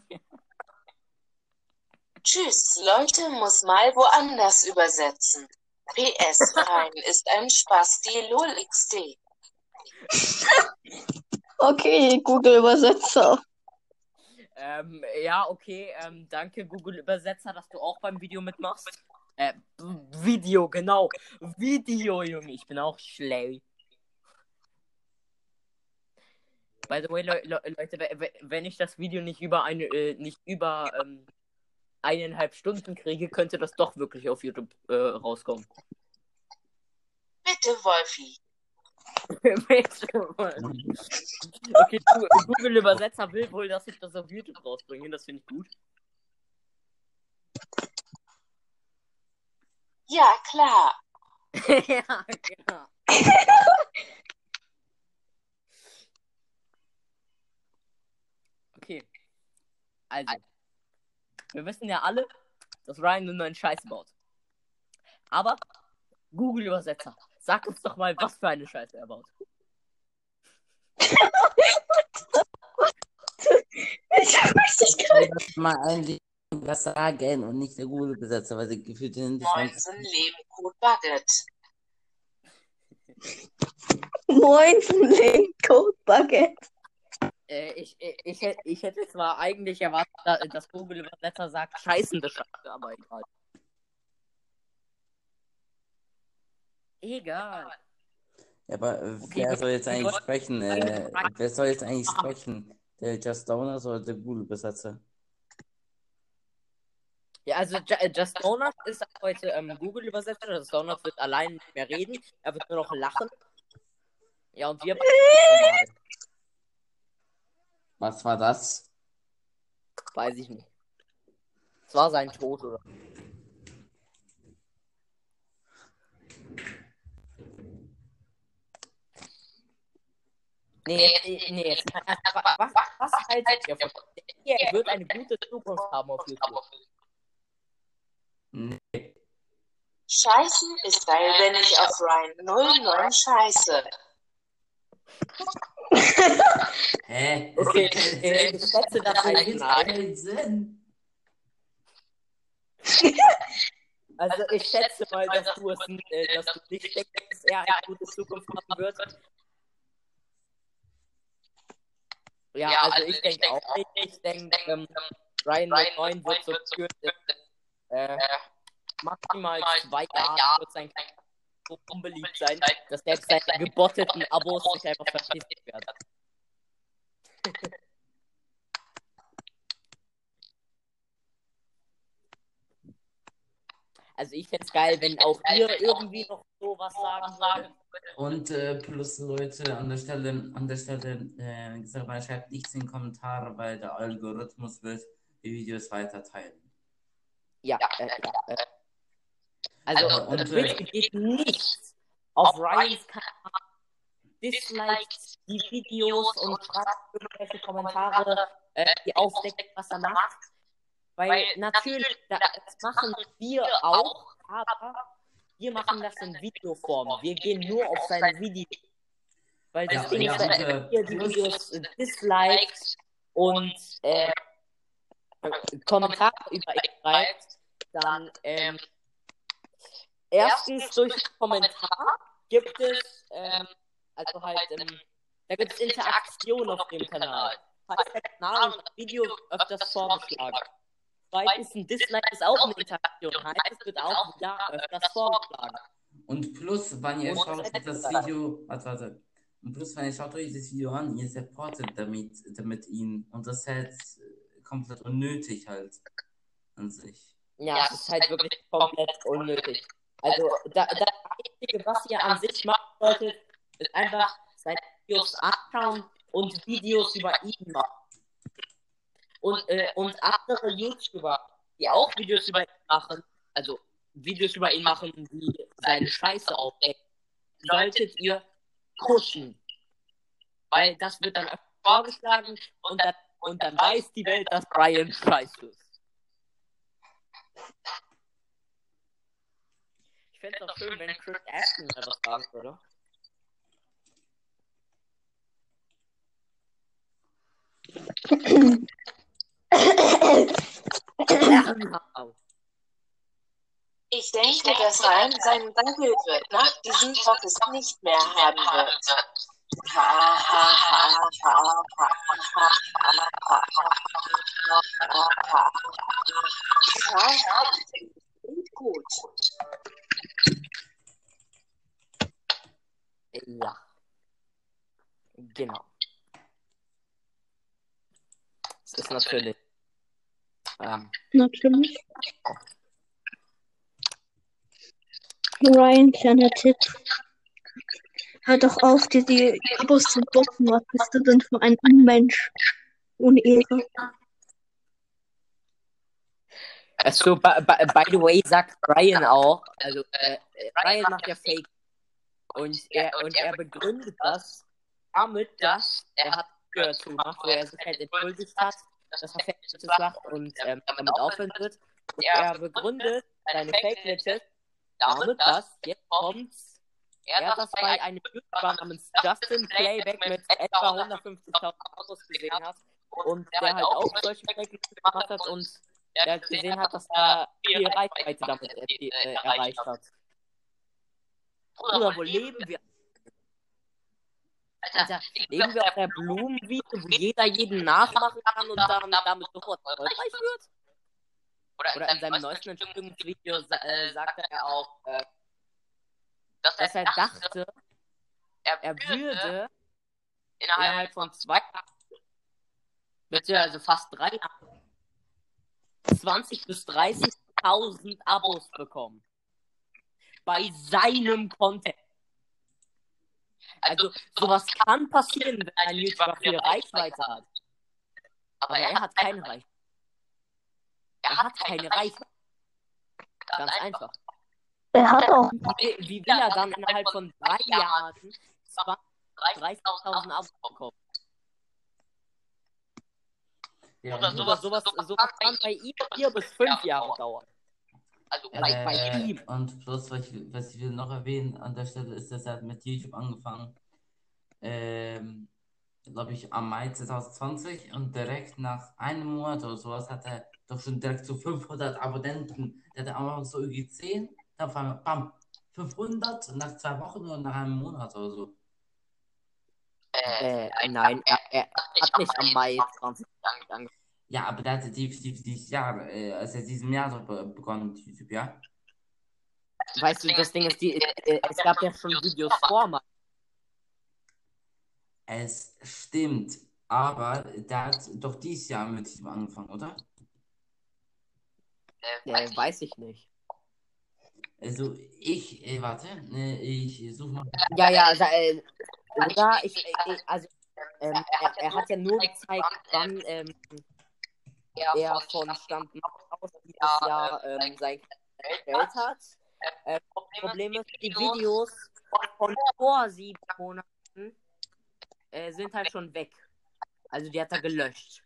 Tschüss, Leute, muss mal woanders übersetzen. PS, Rhein ist ein Spasti LOL XD. Okay, Google-Übersetzer. Ähm, ja, okay. Ähm, danke, Google Übersetzer, dass du auch beim Video mitmachst. Äh, Video, genau. Video, Junge. Ich bin auch schlau. By the way, Le Le Leute, we- we- wenn ich das Video nicht über eine, äh, nicht über ähm, eineinhalb Stunden kriege, könnte das doch wirklich auf YouTube äh, rauskommen. Bitte, Wolfi. okay, Gu- Google Übersetzer will wohl, dass ich das auf YouTube rausbringe. Das finde ich gut. Ja, klar. ja, genau. Okay. Also. Wir wissen ja alle, dass Ryan nur einen Scheiß baut. Aber, Google-Übersetzer, sag uns doch mal, was für eine Scheiße er baut. Ich nicht gerade. Ich mal eigentlich was sagen und nicht der gute Besetzer, weil sie gefühlt sind. Moinsen, Leben, gut, Bucket. Moin zum Leben, Code Bucket. Äh, ich, ich, ich, ich hätte zwar eigentlich erwartet, da- dass Google-Übersetzer sagt, scheißende Scheiße, aber egal. Egal. Ja, aber äh, Okay, wer soll jetzt eigentlich sprechen? Äh, wer soll jetzt eigentlich sprechen? Der Just Donors oder der Google-Besetzer? Ja, also äh, Just Donut ist heute ähm, Google-Übersetzer. Just Donut wird allein nicht mehr reden. Er wird nur noch lachen. Ja, und wir. Was war das? Weiß ich nicht. Es war sein Tod, oder? Nee, nee, nee. Was, was haltet ihr von? Er wird eine gute Zukunft haben auf YouTube. Nee. Scheißen ist geil, wenn ich auf Ryan 09 scheiße. Hä? Okay, äh, ich schätze, dass wir ergibt nein. keinen Sinn. Also ich schätze mal, dass du es äh, dass du nicht denkst, dass er eine gute Zukunft haben wird. Ja, also ich denke auch nicht. Ich denke, ähm, Ryan 9 wird so für äh, maximal zwei Jahre wird sein so unbeliebt sein, dass selbst seine gebotteten Abos sich einfach verpisst werden. Also ich fände es geil, wenn auch ihr irgendwie noch sowas sagen würdet. Und äh, plus Leute an der Stelle, an der Stelle, äh, schreibt nichts in die Kommentare, weil der Algorithmus wird die Videos weiter teilen. Ja, äh, ja. Äh. Also, Also, und, bitte geht nicht auf Ryans Kanal, disliked die Videos und schreibt irgendwelche Kommentare, äh, die aufdecken, was er macht. Weil natürlich, da, das machen wir auch, aber wir machen das in Videoform. Wir gehen nur auf seine Videos. Weil das Ja, Ding ja, ist, äh, die Videos äh, disliked und äh, Kommentare über ihn schreibt, dann ähm, erstens durch Kommentar gibt es, ähm, also halt, ähm, da gibt es Interaktion auf dem Kanal. Heißt der Kanal und das Video öfters vorgeschlagen. Zweitens, ein Dislike ist auch eine Interaktion. Heißt, es wird auch wieder öfters vorgeschlagen. Und plus, wenn ihr schaut das Video, warte, warte. Und plus, wenn ihr schaut euch das Video an, ihr supportet damit, damit ihn. Und das äh, komplett unnötig halt an sich. Ja, es ist halt wirklich komplett unnötig. Also, da, das Einzige, was ihr an sich machen solltet, ist einfach seine Videos anschauen und Videos über ihn machen. Und, äh, und andere YouTuber, die auch Videos über ihn machen, also Videos über ihn machen, die seine Scheiße aufdecken, solltet ihr pushen. Weil das wird dann vorgeschlagen und dann, und dann weiß die Welt, dass Brian scheiße ist. Ich fände es auch schön, wenn Chris Ashton mal was sagen würde. Ich denke, dass Ryan seinen Danke nach diesem Podcast nicht mehr haben wird. Ja. Genau. Es ist natürlich. Ähm, natürlich. Ryan, kleiner Tipp. Hör doch auf, dir die Abos zu bocken. Was bist du denn für ein Unmensch? Ohne Ehre. also, by, by, the way, sagt Ryan auch, also, äh, Ryan macht ja Fake. Und er, und er begründet das damit, dass er hat gehört gemacht, wo er sich halt entschuldigt hat, dass er Fake News macht und ähm, damit aufhören wird. Und er begründet seine Fake News damit, dass jetzt kommt, er das bei einem YouTuber namens Justin Playback mit etwa 150.000 Abos gesehen hat und der halt auch solche News gemacht hat und der halt gesehen hat, dass er viel Reichweite damit äh, äh, erreicht hat. Oder wo leben wir? Alter, leben wir auf der Blumenwiese, wo jeder jeden nachmachen kann und dann damit sofort erfolgreich wird? Oder in seinem neuesten Entschuldigungsvideo äh, sagte er auch, äh, dass er dachte, er würde innerhalb von zwei Jahren, beziehungsweise fast drei Jahren, 20 bis 30.000 Abos bekommen. Bei seinem Content. Also, sowas kann passieren, wenn ein YouTuber viel Reichweite hat. Aber er hat keine Reichweite. Er hat keine Reichweite. Ganz einfach. Er hat auch. Wie, will er dann innerhalb von drei Jahren 30.000 Abos bekommen? Ja, Oder sowas, sowas, sowas kann bei ihm vier bis fünf Jahre dauern. Also bei, bei Äh, ihm. und bloß, was ich, was ich will noch erwähnen an der Stelle, ist, dass er hat mit YouTube angefangen, ähm, glaube ich, am Mai 2020 und direkt nach einem Monat oder sowas hat er doch schon direkt so 500 Abonnenten. Der hatte am Anfang so irgendwie 10, dann auf einmal, bam, 500 nach zwei Wochen oder nach einem Monat oder so. Äh, nein, er, er hat nicht am Mai 20 angefangen. Ja, aber der hatte definitiv dieses Jahr, äh, also diesem Jahr so be begonnen mit YouTube, ja? Weißt du, das Ding ist, die, äh, es gab ja schon Videos vor mal. Es stimmt, aber der hat doch dieses Jahr mit ihm angefangen, oder? Äh, weiß ich nicht. Also ich, äh, warte, ne, ich suche mal. Ja, ja, also, äh, oder ich, äh, ich- also, ähm, er, er hat ja nur gezeigt, wann ähm, er von Stand aus dieses Jahr ähm, sein Geld hat. Äh, Problem ist, die Videos von vor sieben Monaten äh, sind halt schon weg. Also die hat er gelöscht.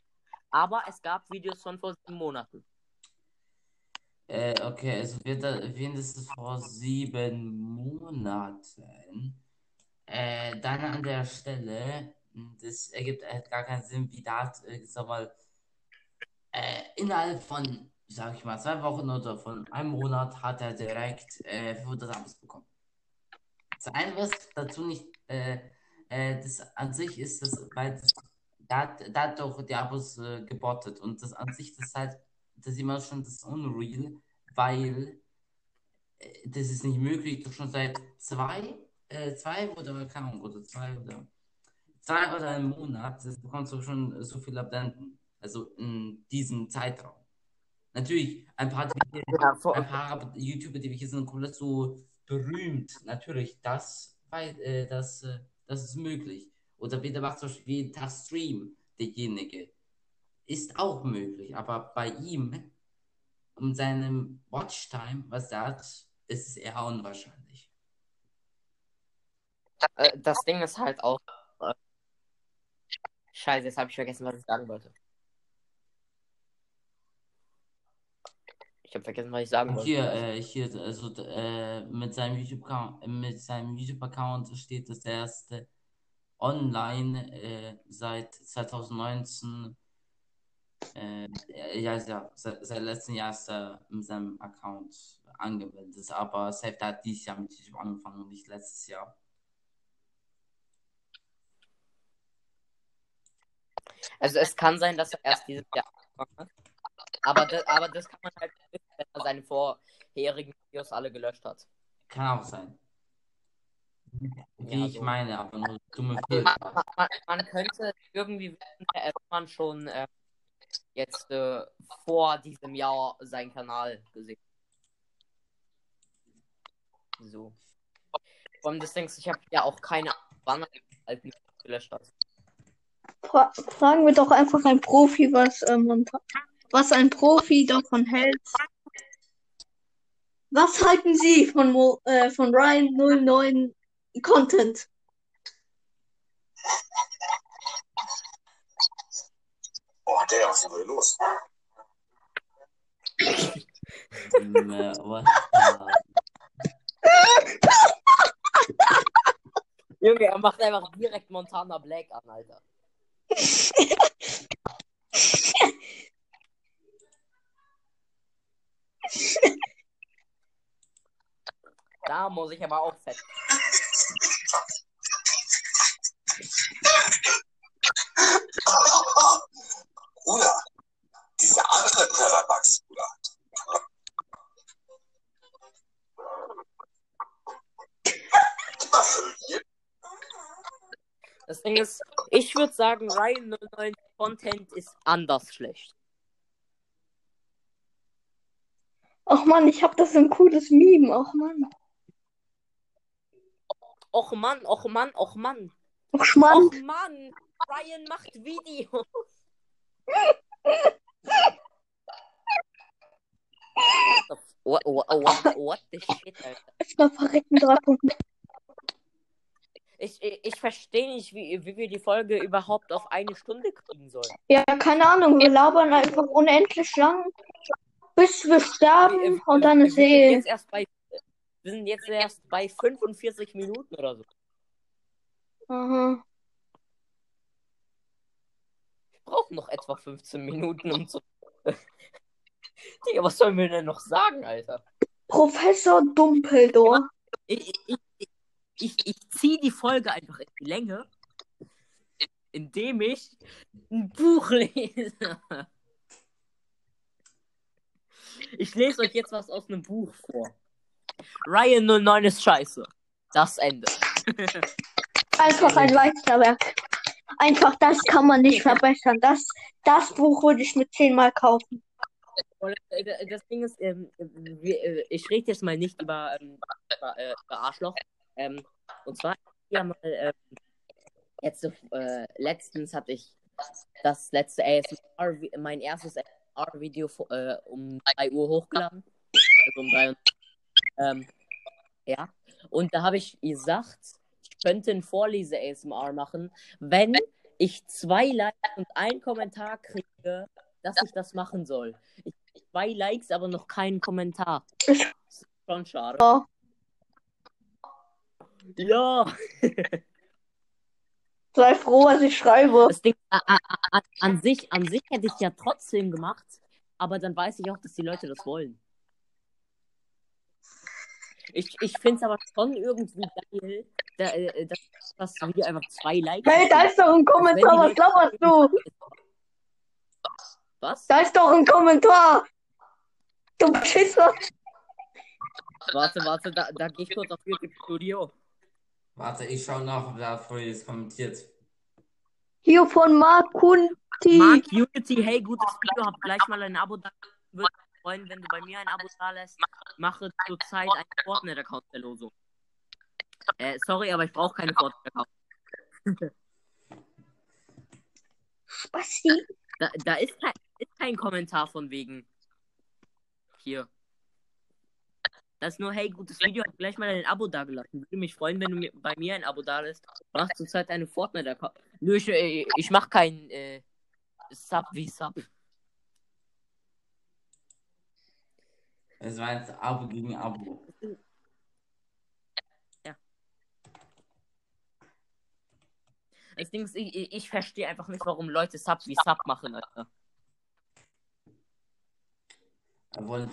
Aber es gab Videos von vor sieben Monaten. Äh, okay, also wird er wenigstens vor sieben Monaten. Äh, dann an der Stelle, das ergibt halt gar keinen Sinn, wie da, hat, äh, sag mal, äh, innerhalb von, sag ich mal, zwei Wochen oder von einem Monat hat er direkt äh, 500 Abos bekommen. Das eine, was dazu nicht, äh, äh, das an sich ist das, weil das, da da hat doch die Abos äh, gebottet und das an sich, das ist halt, das ist immer schon das Unreal, weil äh, das ist nicht möglich, doch schon seit zwei, äh, zwei oder keine Ahnung, oder zwei oder zwei oder einem Monat, das bekommst du schon so viele Abonnenten. Also in diesem Zeitraum. Natürlich, ein paar, Ja, ein paar YouTuber, die hier sind, komplett so berühmt. Natürlich, das, äh, das, äh, das ist möglich. Oder wieder macht zum Beispiel jeden Tag Stream, derjenige. Ist auch möglich. Aber bei ihm, um seinem Watchtime, was er hat, ist es eher unwahrscheinlich. äh, das Ding ist halt auch. Äh, Scheiße, jetzt habe ich vergessen, was ich sagen wollte. Ich habe vergessen, was ich sagen wollte. hier, äh, hier, also äh, mit seinem YouTube-Account, mit seinem YouTube-Account steht das erste online äh, seit 2019. Äh, ja, ja, seit, seit letztem Jahr ist er mit seinem Account angemeldet, aber Safe hat dieses Jahr mit YouTube angefangen und nicht letztes Jahr. Also es kann sein, dass er erst dieses Jahr angefangen hat. Aber das, aber das kann man halt wissen, wenn er seine vorherigen Videos alle gelöscht hat. Kann auch sein. Wie Ja, ich so. meine, aber nur dumme Filter. man, man, man könnte irgendwie wissen, wenn man schon äh, jetzt äh, vor diesem Jahr seinen Kanal gesehen. So. Vor allem das Ding ich habe ja auch keine er alten Videos gelöscht hat. Fra fragen wir doch einfach einen Profi, was, ähm, was ein Profi davon hält. Was halten Sie von, Mo äh, von Ryan 09 Content? Boah, der, was ist denn los? Ähm, äh, what? Junge, er macht einfach direkt Montana Black an, Alter. Da muss ich aber auch fett. Bruder, dieser andere Bruder. Immer verliert. Das Ding ist, ich würde sagen, Ryan 09 Content ist anders schlecht. Ach man, ich hab das so ein cooles Meme. Ach man. Och Mann, och Mann, och Mann. Ach Schmann. Och Mann, Ryan macht Videos. What, what, what, what the shit, Alter. Erstmal verrecken 3.0. Ich, ich, ich verstehe nicht, wie, wie wir die Folge überhaupt auf eine Stunde kriegen sollen. Ja, keine Ahnung. Wir labern einfach unendlich lang, bis wir Wir, sterben wir, und dann wir ist sind eh. wir sind jetzt erst bei 45 Minuten oder so. Aha. Brauchen noch etwa 15 Minuten, um zu. Digga, was sollen wir denn noch sagen, Alter? Professor Dumbledore. Ich, ich, ich, ich, ich ziehe die Folge einfach in die Länge, indem ich ein Buch lese. Ich lese euch jetzt was aus einem Buch vor. Ryan 09 ist scheiße. Das Ende. Einfach ein Meisterwerk. Einfach, das kann man nicht verbessern. Das, das Buch würde ich mir zehnmal kaufen. Das Ding ist, ähm, äh, ich rede jetzt mal nicht über, ähm, über, äh, über Arschloch. Ähm, und zwar, ja mal, jetzt, äh, letztens hatte ich das letzte ASMR, mein erstes ASMR-Video äh, um 3 Uhr hochgeladen. Also um 3 Uhr. Ähm, ja. Und da habe ich gesagt, ich könnte ein Vorlese-ASMR machen, wenn ich zwei Likes und einen Kommentar kriege, dass ich das machen soll. Ich zwei Likes, aber noch keinen Kommentar. Das ist schon schade. Ja. Ja. Sei froh, was ich schreibe. Das Ding, a, a, a, an, sich, an sich hätte ich ja trotzdem gemacht, aber dann weiß ich auch, dass die Leute das wollen. Ich, ich finde es aber schon irgendwie geil, da, äh, dass das Video einfach zwei Likes Hey, da ist doch ein Kommentar, was laberst du? Was? Da ist doch ein Kommentar. Du Pisser. Warte, warte, da, da gehe ich kurz auf YouTube Studio. Warte, ich schaue nach, ob da vorher kommentiert. Hier von Mark Kunti. Mark Unity, hey, gutes Video, hab gleich mal ein Abo da. Mich freuen, wenn du bei mir ein Abo da lässt. Mache zurzeit eine Fortnite-Account-Verlosung. Äh, sorry, aber ich brauche keine Fortnite-Account. Spasti. Da, da ist, kein, ist kein Kommentar von wegen. Hier. Das ist nur, hey, gutes Video, hab gleich mal ein Abo da gelassen. Würde mich freuen, wenn du mir, bei mir ein Abo da lässt. Mach zurzeit eine Fortnite-Account. Nö, ich, äh, ich mach kein äh, Sub wie Sub. Es war jetzt Abo gegen Abo. Das Ding ist, ich, ich, ich verstehe einfach nicht, warum Leute Sub wie Sub machen, Alter. Wollen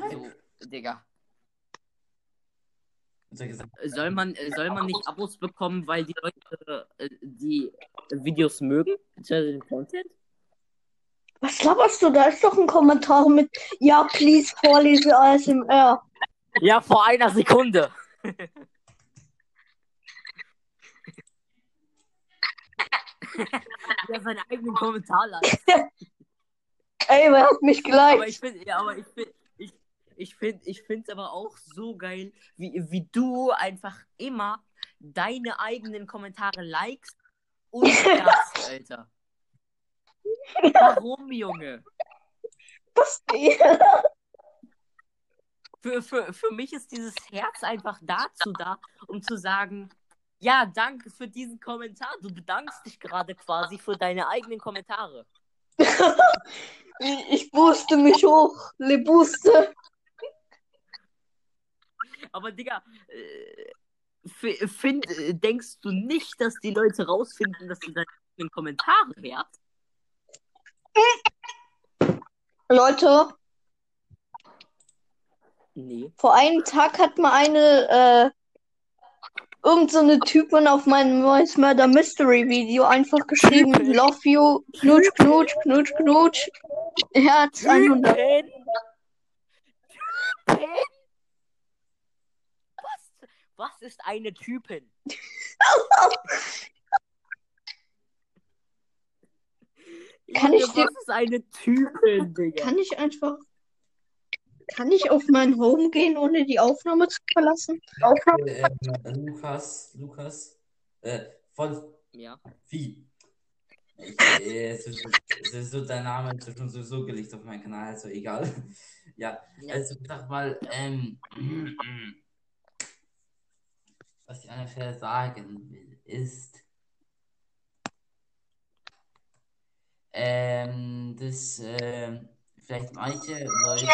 So, Digga. Soll man, soll man nicht Abos bekommen, weil die Leute äh, die Videos mögen? Den Content? Was laberst du? Da ist doch ein Kommentar mit Ja, please, vorlese ASMR. Ja, vor einer Sekunde. ja, seinen eigenen Kommentar lassen. Ey, wer hat mich Aber geliked? ich finde, ja, aber ich finde, ich, ich finde, ich finde es aber auch so geil, wie, wie du einfach immer deine eigenen Kommentare likest und herzst, Alter. Warum, Junge? Was? Für, für, für mich ist dieses Herz einfach dazu da, um zu sagen, ja, danke für diesen Kommentar. Du bedankst dich gerade quasi für deine eigenen Kommentare. Ich booste mich hoch. Le booste. Aber Digga, äh, find, äh, denkst du nicht, dass die Leute rausfinden, dass du deine eigenen Kommentare hörst? Leute, Nee. vor einem Tag hat mal eine, äh, irgend so eine Typin auf meinem neues Murder Mystery Video einfach geschrieben, Typin? Love you, knutsch, knutsch, knutsch, knutsch, Herz 100. Typen? Typen? Was, was ist eine Typin? Kann ich dir- was ist eine Typin, Digga? Kann ich einfach, kann ich auf mein Home gehen, ohne die Aufnahme zu verlassen? äh, ähm, Lukas, Lukas, äh, von Ja. Wie? Ich, äh, es ist, es ist so, dein Name ist schon sowieso gelegt auf meinem Kanal, also egal. Ja, Ja. also sag mal, ähm, was ich an der Stelle sagen will, ist, ähm, dass ähm, vielleicht manche Leute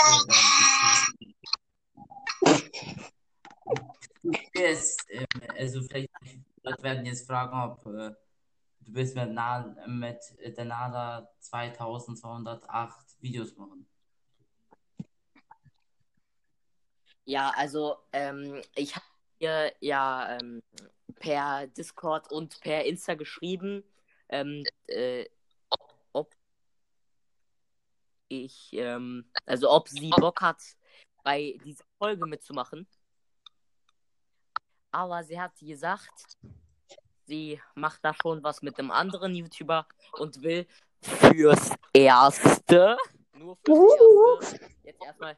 jetzt, ähm, also vielleicht Leute werden jetzt fragen, ob äh, du willst mit, Na mit der NADA 2208 Videos machen. Ja, also ähm, ich habe dir ja ähm, per Discord und per Insta geschrieben, ähm, äh, ich, ähm, also ob sie Bock hat, bei dieser Folge mitzumachen. aber sie hat gesagt, sie macht da schon was mit einem anderen YouTuber und will fürs Erste, nur fürs Uh. Erste, jetzt erstmal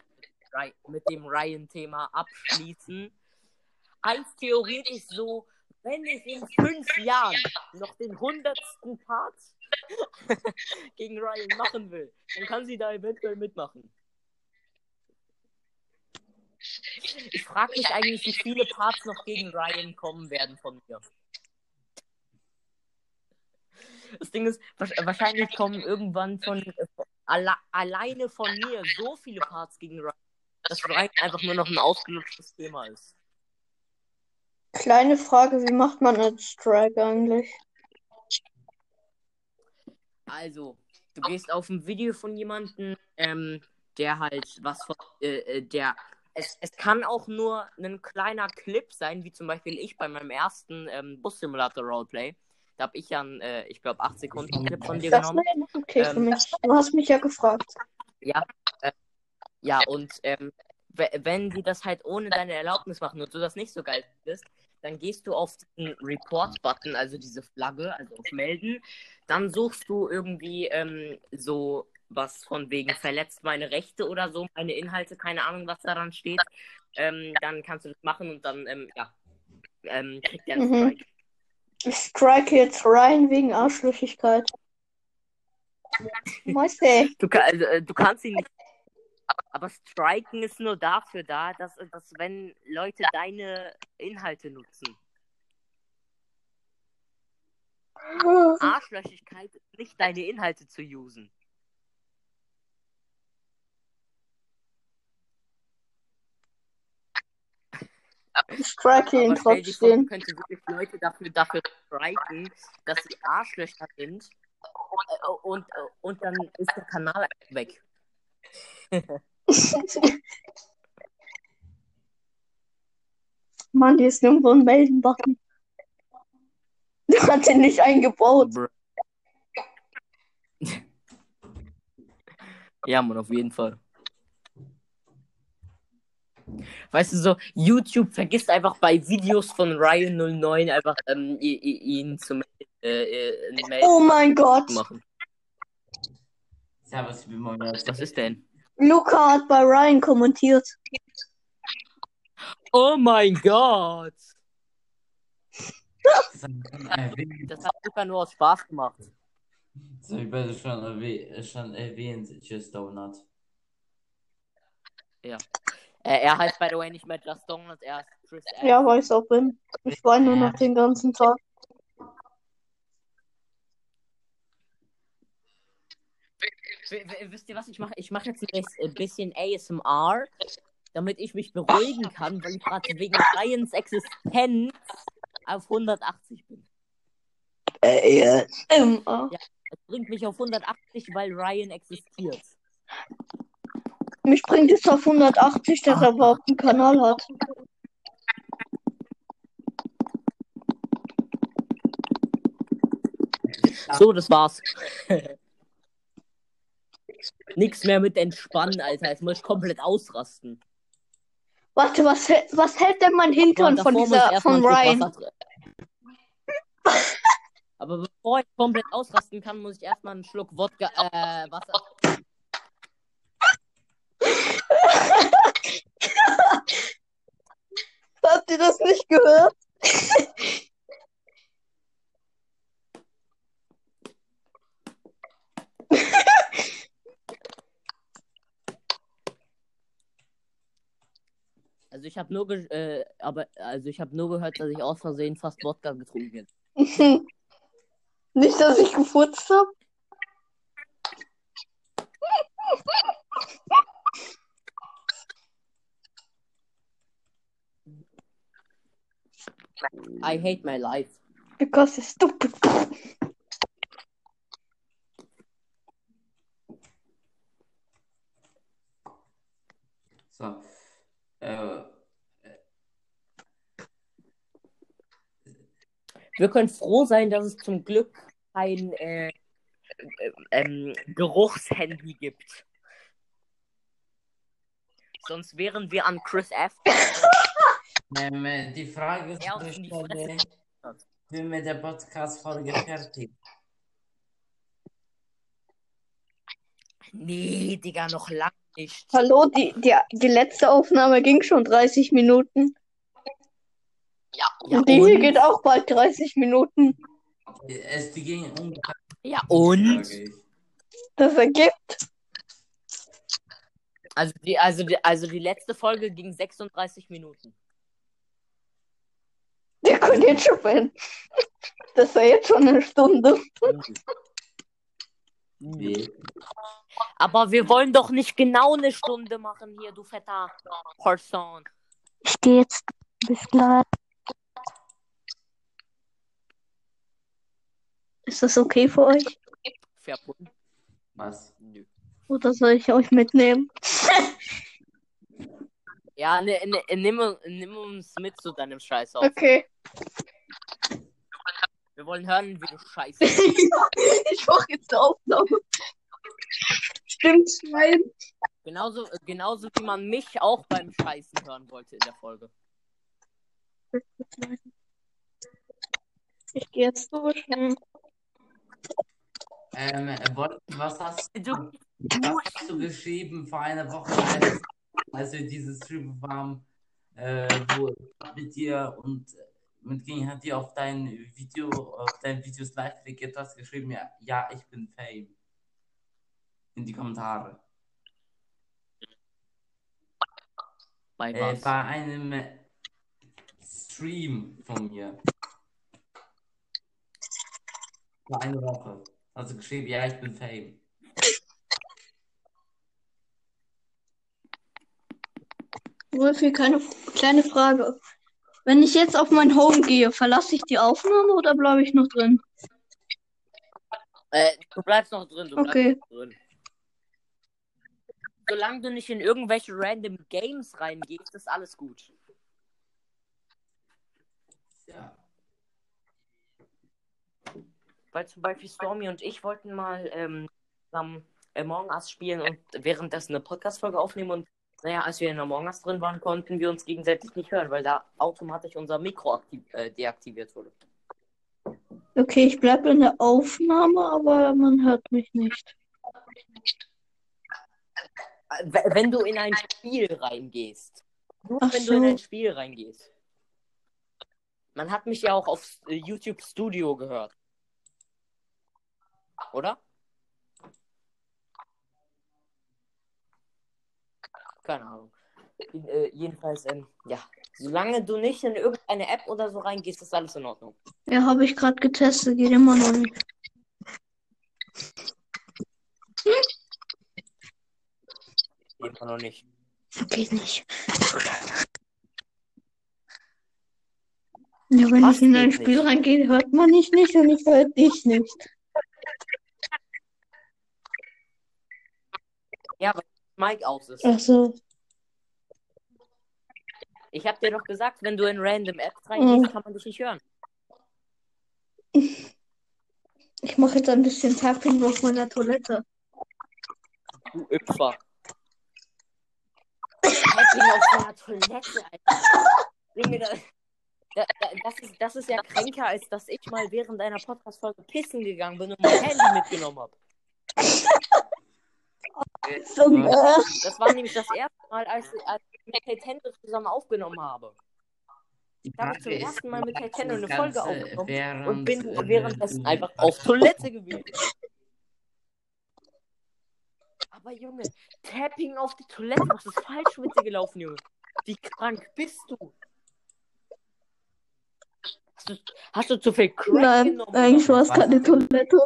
mit dem Ryan-Thema abschließen. Als theoretisch so, wenn ich in fünf Jahren noch den hundertsten Part gegen Ryan machen will, dann kann sie da eventuell mitmachen. Ich frage mich eigentlich, wie viele Parts noch gegen Ryan kommen werden von mir. Das Ding ist, wahrsch- wahrscheinlich kommen irgendwann von alle, alleine von mir so viele Parts gegen Ryan, dass Ryan einfach nur noch ein ausgelutschtes Thema ist. Kleine Frage, wie macht man einen Strike eigentlich? Also, du gehst auf ein Video von jemandem, ähm, der halt was von, äh, äh, der, es, es kann auch nur ein kleiner Clip sein, wie zum Beispiel ich bei meinem ersten ähm, Bus-Simulator Roleplay. Da habe ich ja einen, äh, ich glaube, 8 Sekunden Clip von dir Das genommen. wäre noch okay für Ähm, mich. Du hast mich ja gefragt. Ja, äh, ja, und ähm, we- wenn die das halt ohne deine Erlaubnis machen und du das nicht so geil findest, dann gehst du auf den Report-Button, also diese Flagge, also auf Melden. Dann suchst du irgendwie ähm, so was von wegen verletzt meine Rechte oder so, meine Inhalte, keine Ahnung, was da dann steht. Ähm, dann kannst du das machen und dann, ähm, ja, ähm, kriegt der einen Mhm. Strike. Ich strike jetzt rein wegen Arschlöchigkeit. Du, ka- also, äh, du kannst ihn nicht. Aber, Striken ist nur dafür da, dass, dass wenn Leute deine Inhalte nutzen. Arschlöchigkeit ist nicht deine Inhalte zu usen. Stell dir vor, trotzdem. könnte wirklich Leute dafür, dafür striken, dass sie Arschlöcher sind. Äh, Und, und dann ist der Kanal weg. Mann, hier ist nirgendwo ein Melden-Button. Du hast ihn nicht eingebaut. Ja, Mann, auf jeden Fall. Weißt du so, YouTube vergisst einfach bei Videos von Ryan09 einfach ähm, ihn zu äh, äh, melden Oh mein Gott. machen. Servus, ich bin mal Was ist denn? Luca hat bei Ryan kommentiert. Oh mein Gott! Das hat Luca nur aus Spaß gemacht. Das habe ich beide schon, erwäh schon erwähnt, Just Donut. Äh, er heißt, by the way, nicht mehr Just Donut, er ist Chris F. Ja, weiß auch bin. Ich weine nur noch den ganzen Tag. W- w- Wisst ihr was ich mache? Ich mache jetzt ein ein bisschen ASMR, damit ich mich beruhigen kann, weil ich gerade wegen Ryans Existenz auf 180 bin. Immer. Es bringt mich auf 180, weil Ryan existiert. Mich bringt es auf 180, dass er überhaupt einen Kanal hat. So, das war's. Nix mehr mit entspannen, Alter. Jetzt muss ich komplett ausrasten. Warte, was, hält- was hält denn mein Hintern von dieser, von Ryan? Aber bevor ich komplett ausrasten kann, muss ich erstmal einen Schluck Wodka, äh, Wasser. Habt ihr das nicht gehört? Also ich habe nur, äh, aber also ich habe nur gehört, dass ich aus Versehen fast Wodka getrunken habe. Nicht, dass ich gefurzt habe. I hate my life. Because it's stupid. So. Äh, Wir können froh sein, dass es zum Glück ein äh, äh, ähm, Geruchshandy gibt. Sonst wären wir an Chris F. Die Frage ist, Er die mit der Podcast-Folge fertig? Nee, Digga, noch lang nicht. Hallo, die, die, die letzte Aufnahme ging schon 30 Minuten. Ja, Und die hier geht auch bald 30 Minuten. Es die ging ungefähr. Ja, und? Das ergibt. Also die, also, die, also die letzte Folge ging 36 Minuten. Der könnt jetzt schon beenden. Das war jetzt schon eine Stunde. Nee. Aber wir wollen doch nicht genau eine Stunde machen hier, du fetter Person. Ich gehe jetzt. Bis gleich. Ist das okay für euch? Verbunden. Was? Nö. Oder soll ich euch mitnehmen? Ja, ne, ne, nimm, nimm uns mit zu deinem Scheißhaus. Okay. Wir wollen hören, wie du scheißt. ich mache jetzt eine Aufnahme. Stimmt, Schwein. Genauso, genauso wie man mich auch beim Scheißen hören wollte in der Folge. Ich gehe jetzt duschen. Ähm, äh, was hast Du, Was hast du geschrieben vor einer Woche, als, als wir dieses Stream haben, äh, wo mit dir und äh, mit Ging hat dir auf dein Video, auf dein Videos live reagiert, du hast geschrieben, ja, ja, ich bin Fame. In die Kommentare. bei Äh, bei einem äh, Stream von mir. Vor einer Woche. Hast du geschrieben, ja, ich bin Fame. Wolfi, keine kleine Frage. Wenn ich jetzt auf mein Home gehe, verlasse ich die Aufnahme oder bleibe ich noch drin? Äh, du bleibst noch drin, du bleibst Okay. noch drin. Solange du nicht in irgendwelche random Games reingehst, ist alles gut. Ja. Weil zum Beispiel Stormy und ich wollten mal ähm, zusammen Among Us spielen und währenddessen eine Podcast-Folge aufnehmen und naja, als wir in Among Us drin waren, konnten wir uns gegenseitig nicht hören, weil da automatisch unser Mikro aktiv, äh, deaktiviert wurde. Okay, ich bleibe in der Aufnahme, aber man hört mich nicht. Äh, Wenn du in ein Spiel reingehst. Nur Ach wenn du in so. ein Spiel reingehst. Man hat mich ja auch auf äh, YouTube Studio gehört. Oder? Keine Ahnung. Äh, jedenfalls, ähm, ja. Solange du nicht in irgendeine App oder so reingehst, ist alles in Ordnung. Ja, habe ich gerade getestet, geht immer noch nicht. Immer noch nicht. Geht nicht. Ja, wenn Was ich in ein geht Spiel nicht? reingehe, hört man mich nicht und ich höre dich nicht. Ja, weil Mike aus ist. Ach so. Ich hab dir doch gesagt, wenn du in random Apps reingehst, Mhm. kann man dich nicht hören. Ich mache jetzt ein bisschen Tapping auf meiner Toilette. Du Opfer. Tapping auf deiner Toilette, Alter. Das, ist, das ist ja kränker, als dass ich mal während einer Podcast-Folge pissen gegangen bin und mein Handy mitgenommen habe. So, Das war nämlich das erste Mal, als, als ich mit Nintendo zusammen aufgenommen habe. Da habe ich zum ersten Mal mit Nintendo eine Folge aufgenommen während, und bin äh, währenddessen einfach auf Toilette gewesen. Aber Junge, Tapping auf die Toilette, was ist falsch mit dir gelaufen, Junge? Wie krank bist du? Hast du, hast du zu viel Crack nein, genommen? eigentlich war es keine Toilette.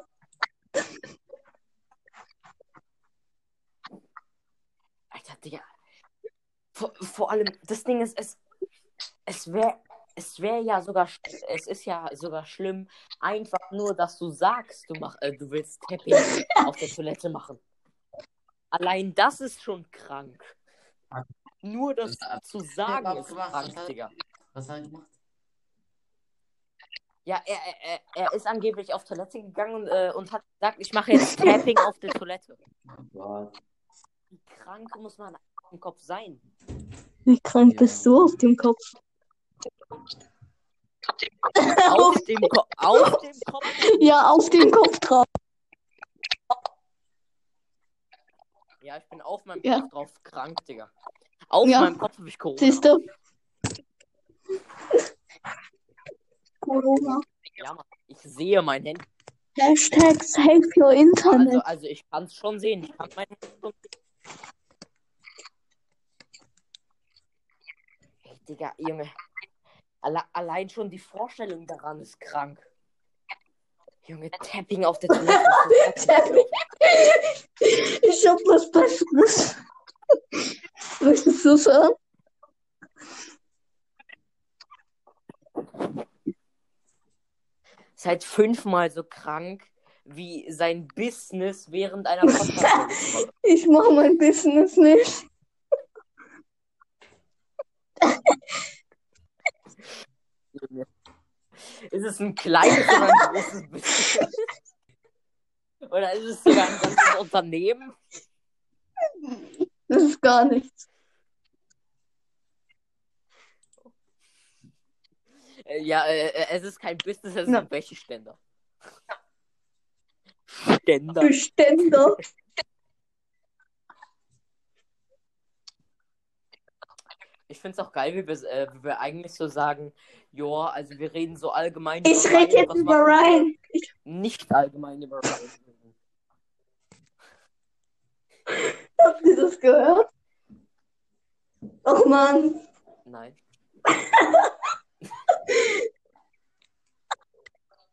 Alter, Digga. Vor, vor allem, das Ding ist, es, es wäre es wär ja sogar, es ist ja sogar schlimm, einfach nur, dass du sagst, du, mach, äh, du willst Tapping auf der Toilette machen. Allein das ist schon krank. Nur das zu sagen ist krank, was hat- Digga. Was hat er gemacht? Ja, er, er, er- er ist angeblich auf Toilette gegangen äh, und hat gesagt, ich mache jetzt Tapping auf der Toilette. Oh Gott. Wie krank muss man im Kopf sein? Wie krank Ja. bist du auf dem Kopf? Auf dem, Ko auf dem Kopf. Ja, auf dem Kopf drauf. Ja, ich bin auf meinem Ja. Kopf drauf krank, Digga. Auf Ja. meinem Kopf habe ich Corona. Siehst du? Corona. Ja, Mann. Ich sehe mein Handy. Hashtag save your Also, internet. also ich kann es schon sehen. Ich kann mein Handy schon sehen. Hey, Digga, Junge. Alle allein schon die Vorstellung daran ist krank. Junge, Tapping auf der Toilette. Tapping. Ich hab was Besseres. Möchtest du sagen? Seid fünfmal so krank wie sein Business während einer Podcast-Folge. Ich mache mein Business nicht. Ist es ein kleines oder ein großes Business? Oder ist es sogar ein ganzes Unternehmen? Das ist gar nichts. Äh, Ja, äh, äh, es ist kein Business, es Ja. sind Wäscheständer. Ständer. Bestände. Ich finde es auch geil, wie wir, äh, wie wir eigentlich so sagen, ja, also wir reden so allgemein Ich über rede jetzt über? Ryan. Nicht allgemein über Ryan. Habt ihr das gehört? Och man. Nein.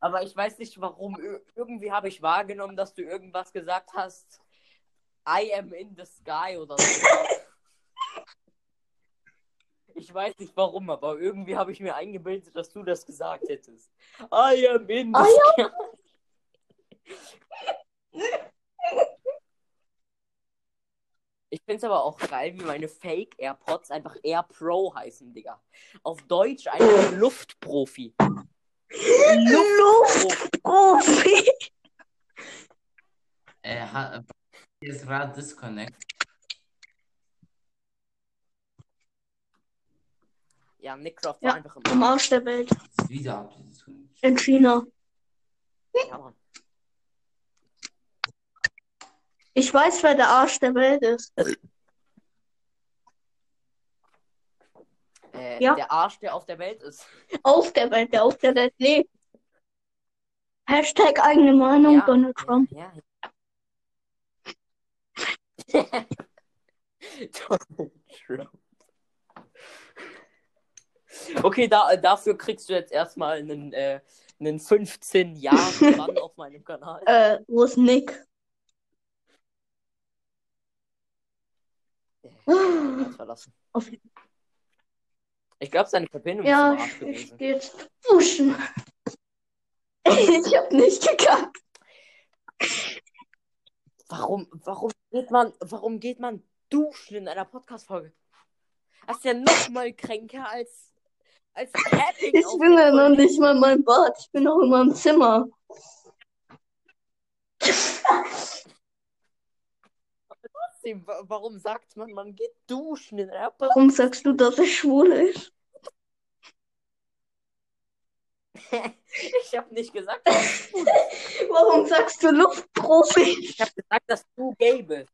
Aber ich weiß nicht warum. Ir irgendwie habe ich wahrgenommen, dass du irgendwas gesagt hast. I am in the sky oder so. Ich weiß nicht warum, aber irgendwie habe ich mir eingebildet, dass du das gesagt hättest. I am in the Ah, sky. Ich finde es aber auch geil, wie meine Fake AirPods einfach Air Pro heißen, Digga. Auf Deutsch einfach Luftprofi. Luftprofi. Er hat hier ist gerade Disconnect. Ja, Nickcraft Ja, war einfach Am im Arsch. Arsch der Welt. Wieder. In China. Ja, Mann. Ich weiß, wer der Arsch der Welt ist. Äh, Ja. Der Arsch, der auf der Welt ist. Auf der Welt, der auf der Welt lebt. Hashtag eigene Meinung, Ja. Donald Trump. Ja. Donald Trump. Okay, da, dafür kriegst du jetzt erstmal einen, äh, einen 15 Jahre Mann auf meinem Kanal. Äh, wo ist Nick? Ganz verlassen. Auf- Ich glaube, seine Verbindung Ja, ist im Arsch ich gewesen. geh jetzt duschen. Ich hab nicht gekackt. Warum, warum geht man, warum geht man duschen in einer Podcast-Folge? Das ist ja noch mal kränker als, als Tapping Ich bin ja noch nicht mal in meinem Bad. Ich bin noch in meinem Zimmer. Trotzdem, wa- Warum sagt man, man geht duschen in einer Warum sagst du, dass es schwul ist? Ich habe nicht gesagt, dass es gut ist. Warum sagst du Luftprofi? Ich habe gesagt, dass du gay bist.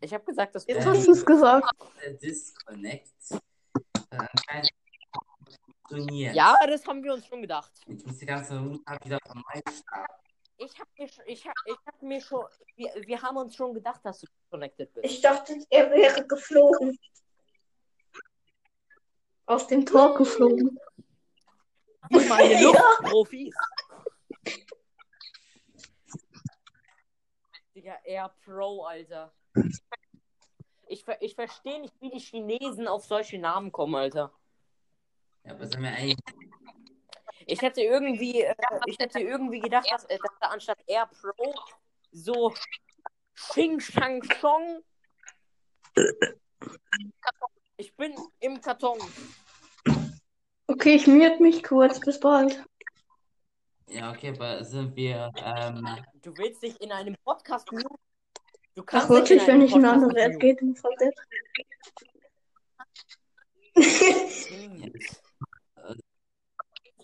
Ich habe gesagt, dass du Jetzt gay hast du es gesagt. Der Disconnect. Äh, anscheinend funktioniert. Ja, das haben wir uns schon gedacht. Ich muss die ganze Route wieder von neu starten. Ich habe mir, schon- ich hab, ich hab mir schon, wir, wir haben uns schon gedacht, dass du connected bist. Ich dachte, er wäre geflogen. Aus dem Tor geflogen. Wie meine Luftprofis. Digga, Air Pro, Alter. Ich, ver ich verstehe nicht, wie die Chinesen auf solche Namen kommen, Alter. Ja, aber sind wir eigentlich. Ich hätte irgendwie, äh, ich hätte irgendwie gedacht, dass, äh, dass da anstatt Air Pro so Xing Shang Chong. Ich bin im Karton. Okay, ich mute mich kurz. Bis bald. Ja, okay, aber sind wir. Ähm, Du willst dich in einem Podcast muten? Du Ach, kannst wirklich, dich wenn ich in eine Podcast andere App gehe, dann fällt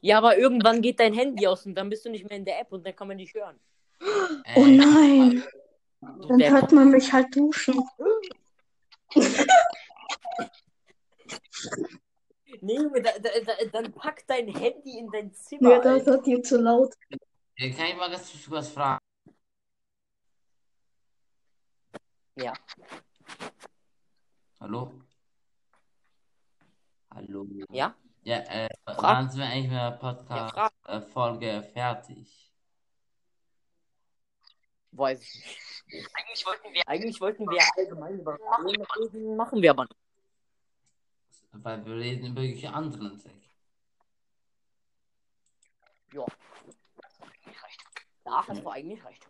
Ja, aber irgendwann geht dein Handy aus und dann bist du nicht mehr in der App und dann kann man dich hören. Oh Äh, nein. Dann Der hört man mich halt duschen. Nee, Junge, da, da, da, dann pack dein Handy in dein Zimmer. Ja, das hat dir zu laut. äh, kann ich mal ganz kurz was fragen? Ja. Hallo? Hallo? Ja? Ja, äh, Frag. wann sind wir eigentlich mit der Ja, frag. Podcast-Folge fertig? Weiß ich nicht. Eigentlich wollten wir. Eigentlich wollten wir allgemein über Filme reden, machen wir aber nicht. Weil wir reden über welche anderen Sachen. Ja. Da hast du eigentlich recht.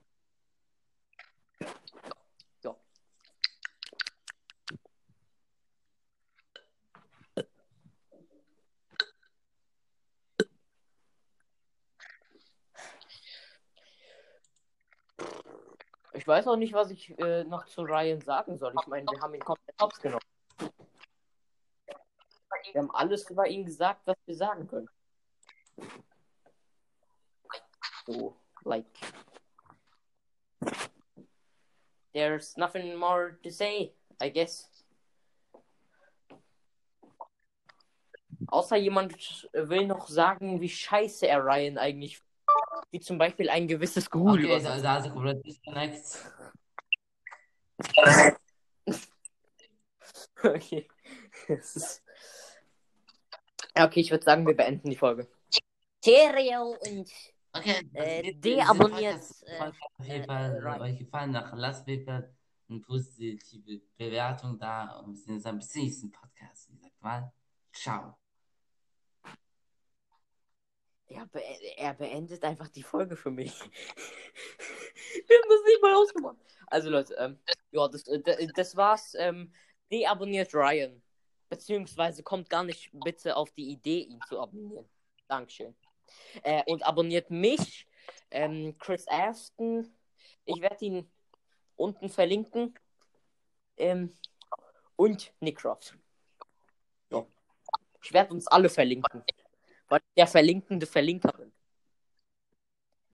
Ich weiß auch nicht, was ich äh, noch zu Ryan sagen soll. Ich meine, wir haben ihn komplett hops. Wir haben alles über ihn gesagt, was wir sagen können. So, like. There's nothing more to say, I guess. Außer jemand will noch sagen, wie scheiße er Ryan eigentlich. Wie zum Beispiel ein gewisses Google. Okay, ist er komplett disconnect. Okay. Ist... Okay, ich würde sagen, wir beenden die Folge. Stereo und Okay, Äh, deabonniert, äh, auf jeden äh, Fall euch gefallen hat. Lasst bitte eine positive Bewertung da und wir sehen uns am nächsten Podcast. Wie gesagt mal, ciao. Er, be er beendet einfach die Folge für mich. wir haben das nicht mal ausgemacht. Also Leute, ähm, ja, das, äh, das war's. Ähm, deabonniert Ryan. Beziehungsweise kommt gar nicht bitte auf die Idee, ihn zu abonnieren. Dankeschön. Äh, und abonniert mich, ähm, Chris Aston. Ich werde ihn unten verlinken. Ähm, und Nick Croft. Ja. Ich werde uns alle verlinken war der verlinkende Verlinkerin.